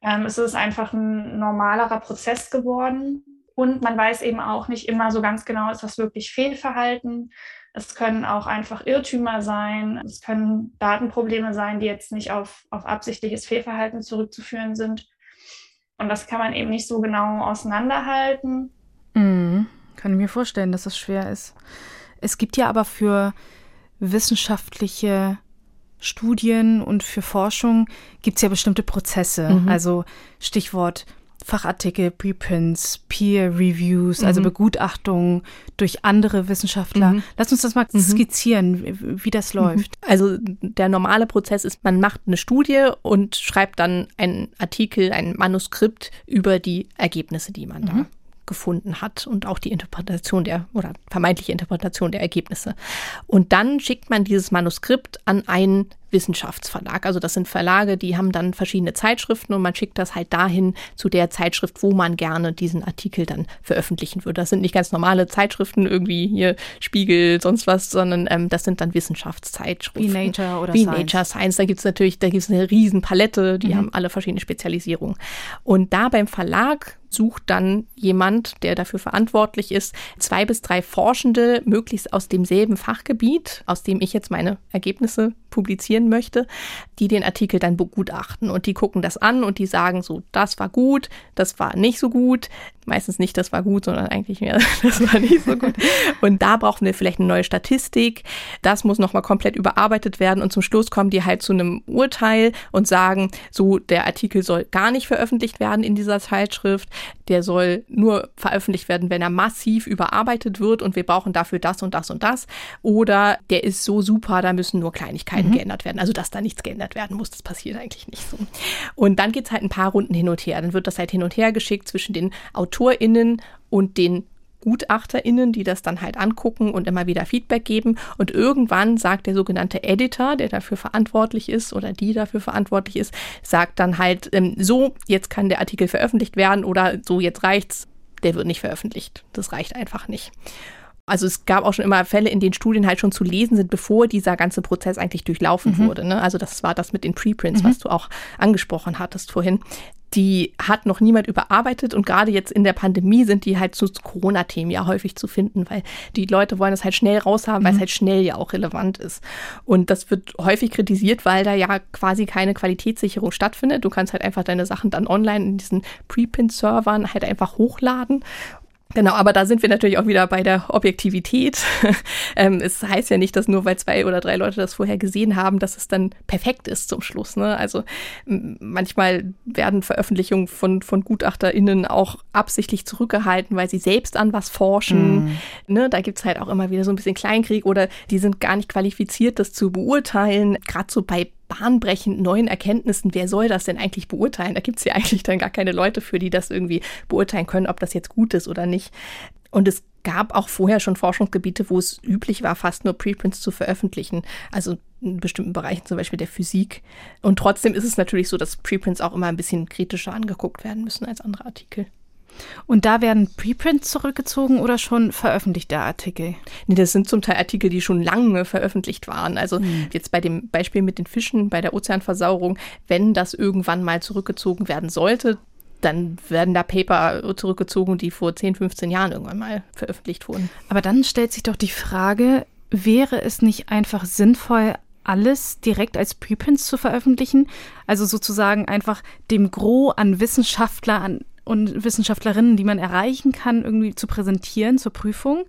F: Ähm, ist es einfach ein normalerer Prozess geworden? Und man weiß eben auch nicht immer so ganz genau, ist das wirklich Fehlverhalten? Es können auch einfach Irrtümer sein. Es können Datenprobleme sein, die jetzt nicht auf, auf absichtliches Fehlverhalten zurückzuführen sind. Und das kann man eben nicht so genau auseinanderhalten.
C: Mhm. Kann ich mir vorstellen, dass das schwer ist. Es gibt ja aber für wissenschaftliche Studien und für Forschung gibt es ja bestimmte Prozesse. Mhm. Also Stichwort Fachartikel, Preprints, Peer Reviews, also mhm. Begutachtungen durch andere Wissenschaftler. Mhm. Lass uns das mal mhm. skizzieren, wie, das mhm. läuft.
D: Also der normale Prozess ist, man macht eine Studie und schreibt dann einen Artikel, ein Manuskript über die Ergebnisse, die man da mhm gefunden hat und auch die Interpretation der oder vermeintliche Interpretation der Ergebnisse. Und dann schickt man dieses Manuskript an einen Wissenschaftsverlag. Also das sind Verlage, die haben dann verschiedene Zeitschriften und man schickt das halt dahin zu der Zeitschrift, wo man gerne diesen Artikel dann veröffentlichen würde. Das sind nicht ganz normale Zeitschriften, irgendwie hier Spiegel, sonst was, sondern ähm, das sind dann Wissenschaftszeitschriften.
C: Wie Nature oder
D: Wie Science. Nature, Science. Da gibt es natürlich, da gibt es eine riesen Palette, die mhm. haben alle verschiedene Spezialisierungen. Und da beim Verlag sucht dann jemand, der dafür verantwortlich ist, zwei bis drei Forschende, möglichst aus demselben Fachgebiet, aus dem ich jetzt meine Ergebnisse publizieren möchte, die den Artikel dann begutachten. Und die gucken das an und die sagen so, das war gut, das war nicht so gut, meistens nicht, das war gut, sondern eigentlich mehr, das war nicht so gut. Und da brauchen wir vielleicht eine neue Statistik. Das muss nochmal komplett überarbeitet werden. Und zum Schluss kommen die halt zu einem Urteil und sagen, so, der Artikel soll gar nicht veröffentlicht werden in dieser Zeitschrift. Der soll nur veröffentlicht werden, wenn er massiv überarbeitet wird und wir brauchen dafür das und das und das. Oder der ist so super, da müssen nur Kleinigkeiten mhm. geändert werden. Also, dass da nichts geändert werden muss, das passiert eigentlich nicht so. Und dann geht es halt ein paar Runden hin und her. Dann wird das halt hin und her geschickt zwischen den Autoren AutorInnen und den GutachterInnen, die das dann halt angucken und immer wieder Feedback geben. Und irgendwann sagt der sogenannte Editor, der dafür verantwortlich ist oder die dafür verantwortlich ist, sagt dann halt, ähm, so, jetzt kann der Artikel veröffentlicht werden oder so, jetzt reicht's, der wird nicht veröffentlicht. Das reicht einfach nicht. Also es gab auch schon immer Fälle, in denen Studien halt schon zu lesen sind, bevor dieser ganze Prozess eigentlich durchlaufen mhm. wurde. Ne? Also das war das mit den Preprints, mhm. was du auch angesprochen hattest vorhin die hat noch niemand überarbeitet und gerade jetzt in der Pandemie sind die halt zu Corona-Themen ja häufig zu finden, weil die Leute wollen es halt schnell raushaben, mhm. weil es halt schnell ja auch relevant ist. Und das wird häufig kritisiert, weil da ja quasi keine Qualitätssicherung stattfindet. Du kannst halt einfach deine Sachen dann online in diesen Preprint-Servern halt einfach hochladen Genau, aber da sind wir natürlich auch wieder bei der Objektivität. ähm, es heißt ja nicht, dass nur weil zwei oder drei Leute das vorher gesehen haben, dass es dann perfekt ist zum Schluss. Ne? Also manchmal werden Veröffentlichungen von, von GutachterInnen auch absichtlich zurückgehalten, weil sie selbst an was forschen. Mhm. Ne? Da gibt's halt auch immer wieder so ein bisschen Kleinkrieg oder die sind gar nicht qualifiziert, das zu beurteilen. Gerade so bei bahnbrechend neuen Erkenntnissen, wer soll das denn eigentlich beurteilen? Da gibt es ja eigentlich dann gar keine Leute für, die das irgendwie beurteilen können, ob das jetzt gut ist oder nicht. Und es gab auch vorher schon Forschungsgebiete, wo es üblich war, fast nur Preprints zu veröffentlichen. Also in bestimmten Bereichen, zum Beispiel der Physik. Und trotzdem ist es natürlich so, dass Preprints auch immer ein bisschen kritischer angeguckt werden müssen als andere Artikel.
C: Und da werden Preprints zurückgezogen oder schon veröffentlichte Artikel?
D: Nee, das sind zum Teil Artikel, die schon lange veröffentlicht waren. Also mhm. jetzt bei dem Beispiel mit den Fischen, bei der Ozeanversauerung, wenn das irgendwann mal zurückgezogen werden sollte, dann werden da Paper zurückgezogen, die vor 10, 15 Jahren irgendwann mal veröffentlicht wurden.
C: Aber dann stellt sich doch die Frage, wäre es nicht einfach sinnvoll, alles direkt als Preprints zu veröffentlichen? Also sozusagen einfach dem Gros an Wissenschaftler, an und Wissenschaftlerinnen, die man erreichen kann, irgendwie zu präsentieren zur Prüfung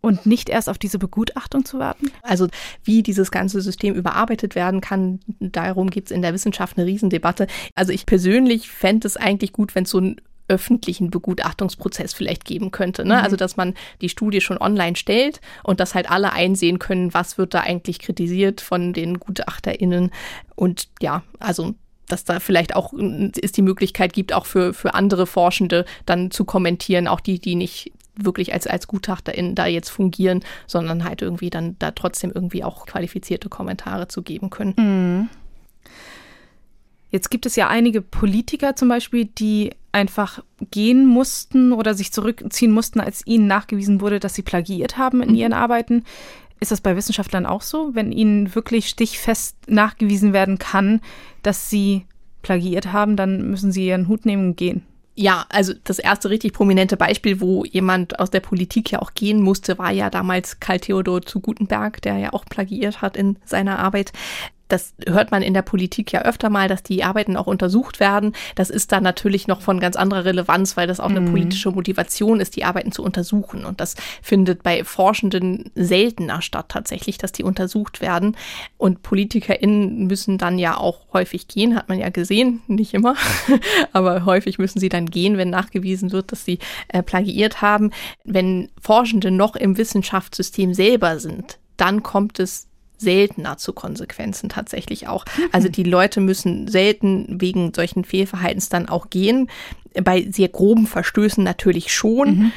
C: und nicht erst auf diese Begutachtung zu warten?
D: Also wie dieses ganze System überarbeitet werden kann, darum gibt es in der Wissenschaft eine Riesendebatte. Also ich persönlich fände es eigentlich gut, wenn es so einen öffentlichen Begutachtungsprozess vielleicht geben könnte. Ne? Mhm. Also dass man die Studie schon online stellt und dass halt alle einsehen können, was wird da eigentlich kritisiert von den GutachterInnen. Und ja, also dass da vielleicht auch ist die Möglichkeit gibt, auch für, für andere Forschende dann zu kommentieren, auch die, die nicht wirklich als, als GutachterInnen da jetzt fungieren, sondern halt irgendwie dann da trotzdem irgendwie auch qualifizierte Kommentare zu geben können. Mhm.
C: Jetzt gibt es ja einige Politiker zum Beispiel, die einfach gehen mussten oder sich zurückziehen mussten, als ihnen nachgewiesen wurde, dass sie plagiiert haben in mhm. ihren Arbeiten. Ist das bei Wissenschaftlern auch so, wenn ihnen wirklich stichfest nachgewiesen werden kann, dass sie plagiiert haben, dann müssen sie ihren Hut nehmen und gehen?
D: Ja, also das erste richtig prominente Beispiel, wo jemand aus der Politik ja auch gehen musste, war ja damals Karl Theodor zu Gutenberg, der ja auch plagiiert hat in seiner Arbeit. Das hört man in der Politik ja öfter mal, dass die Arbeiten auch untersucht werden. Das ist dann natürlich noch von ganz anderer Relevanz, weil das auch eine mhm. politische Motivation ist, die Arbeiten zu untersuchen. Und das findet bei Forschenden seltener statt tatsächlich, dass die untersucht werden. Und PolitikerInnen müssen dann ja auch häufig gehen, hat man ja gesehen, nicht immer, aber häufig müssen sie dann gehen, wenn nachgewiesen wird, dass sie äh, plagiiert haben. Wenn Forschende noch im Wissenschaftssystem selber sind, dann kommt es seltener zu Konsequenzen tatsächlich auch. Also die Leute müssen selten wegen solchen Fehlverhaltens dann auch gehen. Bei sehr groben Verstößen natürlich schon. Mhm.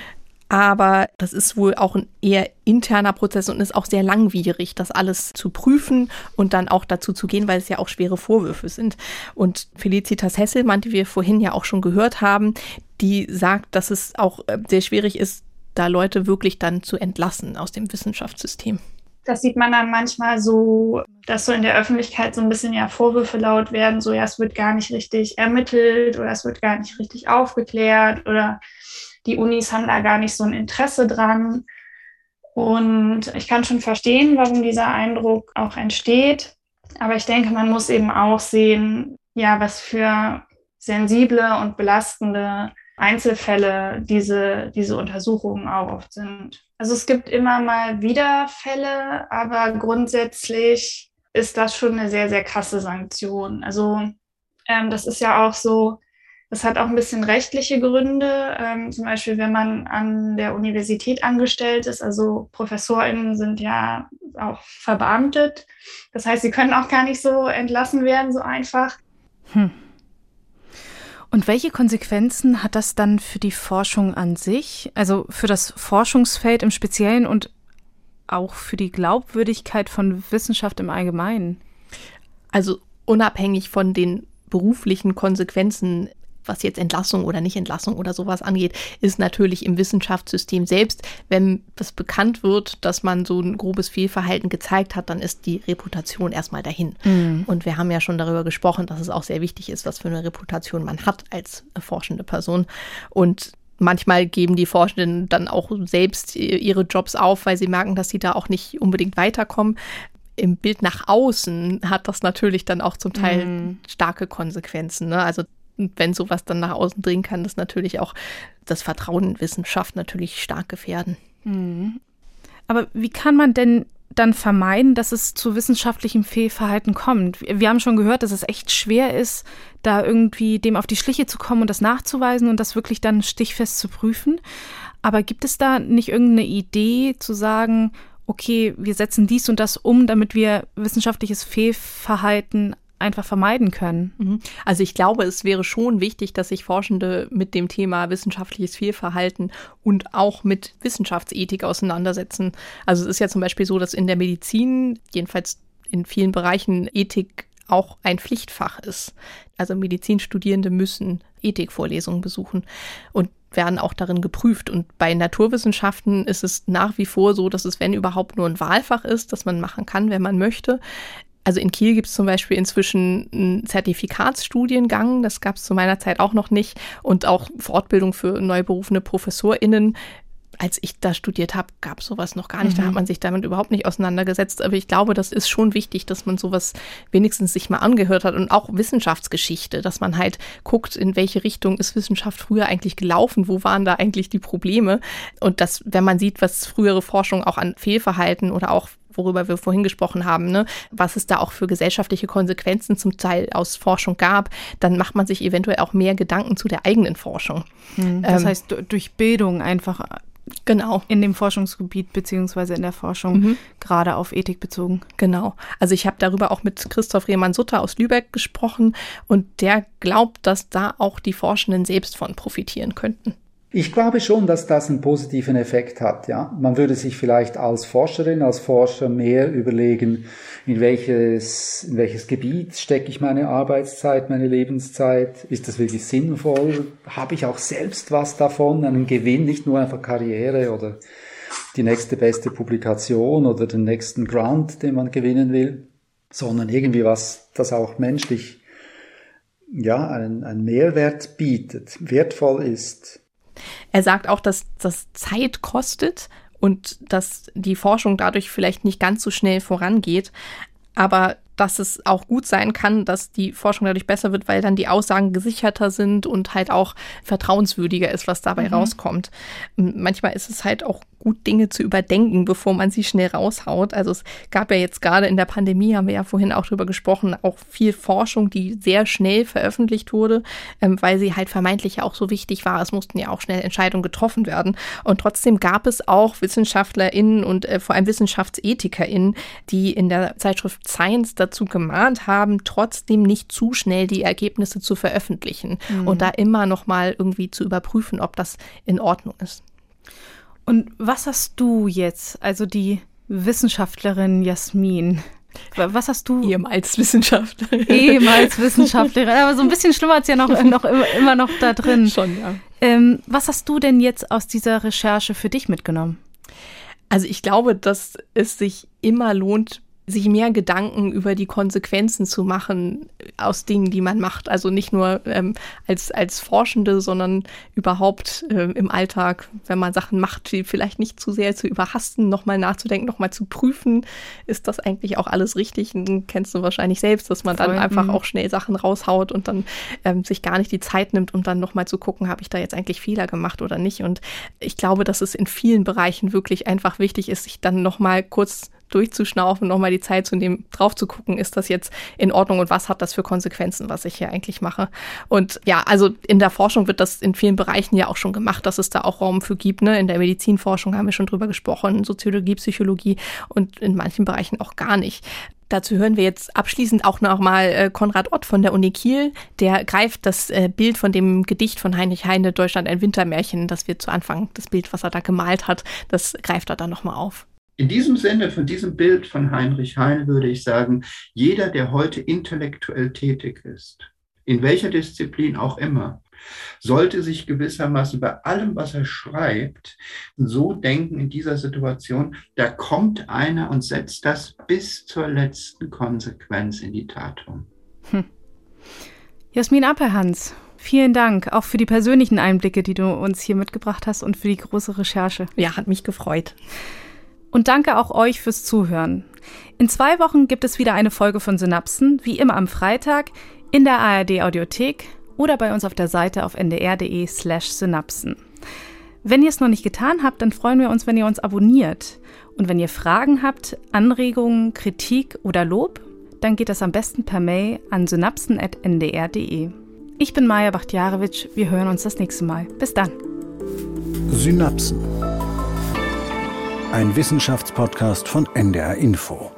D: Aber das ist wohl auch ein eher interner Prozess und ist auch sehr langwierig, das alles zu prüfen und dann auch dazu zu gehen, weil es ja auch schwere Vorwürfe sind. Und Felicitas Hesselmann, die wir vorhin ja auch schon gehört haben, die sagt, dass es auch äh, sehr schwierig ist, da Leute wirklich dann zu entlassen aus dem Wissenschaftssystem.
F: Das sieht man dann manchmal so, dass so in der Öffentlichkeit so ein bisschen ja Vorwürfe laut werden, so ja, es wird gar nicht richtig ermittelt oder es wird gar nicht richtig aufgeklärt oder die Unis haben da gar nicht so ein Interesse dran. Und ich kann schon verstehen, warum dieser Eindruck auch entsteht. Aber ich denke, man muss eben auch sehen, ja, was für sensible und belastende Einzelfälle diese, diese Untersuchungen auch oft sind. Also es gibt immer mal wieder Fälle, aber grundsätzlich ist das schon eine sehr, sehr krasse Sanktion. Also ähm, das ist ja auch so, das hat auch ein bisschen rechtliche Gründe. Ähm, zum Beispiel, wenn man an der Universität angestellt ist, also ProfessorInnen sind ja auch verbeamtet. Das heißt, sie können auch gar nicht so entlassen werden, so einfach. Hm.
C: Und welche Konsequenzen hat das dann für die Forschung an sich, also für das Forschungsfeld im Speziellen und auch für die Glaubwürdigkeit von Wissenschaft im Allgemeinen?
D: Also unabhängig von den beruflichen Konsequenzen was jetzt Entlassung oder Nicht-Entlassung oder sowas angeht, ist natürlich im Wissenschaftssystem selbst, wenn es bekannt wird, dass man so ein grobes Fehlverhalten gezeigt hat, dann ist die Reputation erstmal dahin. Mhm. Und wir haben ja schon darüber gesprochen, dass es auch sehr wichtig ist, was für eine Reputation man hat als forschende Person. Und manchmal geben die Forschenden dann auch selbst ihre Jobs auf, weil sie merken, dass sie da auch nicht unbedingt weiterkommen. Im Bild nach außen hat das natürlich dann auch zum Teil mm. starke Konsequenzen. Ne? Also wenn sowas dann nach außen dringen kann, das natürlich auch das Vertrauen in Wissenschaft natürlich stark gefährden. Mhm.
C: Aber wie kann man denn dann vermeiden, dass es zu wissenschaftlichem Fehlverhalten kommt? Wir haben schon gehört, dass es echt schwer ist, da irgendwie dem auf die Schliche zu kommen und das nachzuweisen und das wirklich dann stichfest zu prüfen. Aber gibt es da nicht irgendeine Idee zu sagen, okay, wir setzen dies und das um, damit wir wissenschaftliches Fehlverhalten einfach vermeiden können.
D: Mhm. Also ich glaube, es wäre schon wichtig, dass sich Forschende mit dem Thema wissenschaftliches Fehlverhalten und auch mit Wissenschaftsethik auseinandersetzen. Also es ist ja zum Beispiel so, dass in der Medizin, jedenfalls in vielen Bereichen, Ethik auch ein Pflichtfach ist. Also Medizinstudierende müssen Ethikvorlesungen besuchen und werden auch darin geprüft. Und bei Naturwissenschaften ist es nach wie vor so, dass es, wenn überhaupt, nur ein Wahlfach ist, das man machen kann, wenn man möchte. Also in Kiel gibt es zum Beispiel inzwischen einen Zertifikatsstudiengang, das gab es zu meiner Zeit auch noch nicht, und auch Fortbildung für neu berufene ProfessorInnen. Als ich da studiert habe, gab es sowas noch gar nicht. Mhm. Da hat man sich damit überhaupt nicht auseinandergesetzt. Aber ich glaube, das ist schon wichtig, dass man sowas wenigstens sich mal angehört hat und auch Wissenschaftsgeschichte, dass man halt guckt, in welche Richtung ist Wissenschaft früher eigentlich gelaufen, wo waren da eigentlich die Probleme. Und dass, wenn man sieht, was frühere Forschung auch an Fehlverhalten oder auch worüber wir vorhin gesprochen haben, ne? was es da auch für gesellschaftliche Konsequenzen zum Teil aus Forschung gab, dann macht man sich eventuell auch mehr Gedanken zu der eigenen Forschung.
C: Hm, das ähm, heißt, durch Bildung einfach
D: Genau.
C: In dem Forschungsgebiet beziehungsweise in der Forschung, mhm. gerade auf Ethik bezogen.
D: Genau. Also ich habe darüber auch mit Christoph Rehmann-Sutter aus Lübeck gesprochen und der glaubt, dass da auch die Forschenden selbst von profitieren könnten.
E: Ich glaube schon, dass das einen positiven Effekt hat. Ja, man würde sich vielleicht als Forscherin, als Forscher mehr überlegen, in welches, in welches Gebiet stecke ich meine Arbeitszeit, meine Lebenszeit? Ist das wirklich sinnvoll? Habe ich auch selbst was davon, einen Gewinn, nicht nur einfach Karriere oder die nächste beste Publikation oder den nächsten Grant, den man gewinnen will, sondern irgendwie was, das auch menschlich ja, einen, einen Mehrwert bietet, wertvoll ist.
D: Er sagt auch, dass das Zeit kostet und dass die Forschung dadurch vielleicht nicht ganz so schnell vorangeht. Aber dass es auch gut sein kann, dass die Forschung dadurch besser wird, weil dann die Aussagen gesicherter sind und halt auch vertrauenswürdiger ist, was dabei mhm. rauskommt. Manchmal ist es halt auch gut, Dinge zu überdenken, bevor man sie schnell raushaut. Also es gab ja jetzt gerade in der Pandemie, haben wir ja vorhin auch drüber gesprochen, auch viel Forschung, die sehr schnell veröffentlicht wurde, ähm, weil sie halt vermeintlich ja auch so wichtig war. Es mussten ja auch schnell Entscheidungen getroffen werden. Und trotzdem gab es auch WissenschaftlerInnen und äh, vor allem WissenschaftsethikerInnen, die in der Zeitschrift Science dazu gemahnt haben, trotzdem nicht zu schnell die Ergebnisse zu veröffentlichen mhm. und da immer noch mal irgendwie zu überprüfen, ob das in Ordnung ist.
C: Und was hast du jetzt, also die Wissenschaftlerin Jasmin, was hast du?
D: Ehemals Wissenschaftlerin.
C: Ehemals Wissenschaftlerin. Aber so ein bisschen schlimmer ist ja noch, noch immer noch da drin.
D: Schon, ja.
C: Ähm, was hast du denn jetzt aus dieser Recherche für dich mitgenommen?
D: Also ich glaube, dass es sich immer lohnt, sich mehr Gedanken über die Konsequenzen zu machen aus Dingen, die man macht. Also nicht nur ähm, als, als Forschende, sondern überhaupt äh, im Alltag, wenn man Sachen macht, die vielleicht nicht zu sehr zu überhasten, nochmal nachzudenken, nochmal zu prüfen, ist das eigentlich auch alles richtig? Und kennst du wahrscheinlich selbst, dass man dann Voll. einfach mhm. auch schnell Sachen raushaut und dann ähm, sich gar nicht die Zeit nimmt, um dann nochmal zu gucken, habe ich da jetzt eigentlich Fehler gemacht oder nicht. Und ich glaube, dass es in vielen Bereichen wirklich einfach wichtig ist, sich dann nochmal kurz durchzuschnaufen, nochmal die Zeit zu nehmen, drauf zu gucken, ist das jetzt in Ordnung und was hat das für Konsequenzen, was ich hier eigentlich mache. Und ja, also in der Forschung wird das in vielen Bereichen ja auch schon gemacht, dass es da auch Raum für gibt. Ne? In der Medizinforschung haben wir schon drüber gesprochen, Soziologie, Psychologie und in manchen Bereichen auch gar nicht. Dazu hören wir jetzt abschließend auch nochmal äh, Konrad Ott von der Uni Kiel. Der greift das äh, Bild von dem Gedicht von Heinrich Heine, Deutschland ein Wintermärchen, das wir zu Anfang, das Bild, was er da gemalt hat, das greift er dann nochmal auf.
A: In diesem Sinne, von diesem Bild von Heinrich Heine würde ich sagen, jeder, der heute intellektuell tätig ist, in welcher Disziplin auch immer, sollte sich gewissermaßen bei allem, was er schreibt, so denken in dieser Situation, da kommt einer und setzt das bis zur letzten Konsequenz in die Tat um. Hm.
C: Jasmin Appelhans, vielen Dank auch für die persönlichen Einblicke, die du uns hier mitgebracht hast und für die große Recherche.
D: Ja, hat mich gefreut.
C: Und danke auch euch fürs Zuhören. In zwei Wochen gibt es wieder eine Folge von Synapsen, wie immer am Freitag, in der ARD Audiothek oder bei uns auf der Seite auf ndr.de slash synapsen. Wenn ihr es noch nicht getan habt, dann freuen wir uns, wenn ihr uns abonniert. Und wenn ihr Fragen habt, Anregungen, Kritik oder Lob, dann geht das am besten per Mail an synapsen.ndr.de. Ich bin Maja Bachtjarewitsch. Wir hören uns das nächste Mal. Bis dann.
B: Synapsen ein Wissenschaftspodcast von NDR Info.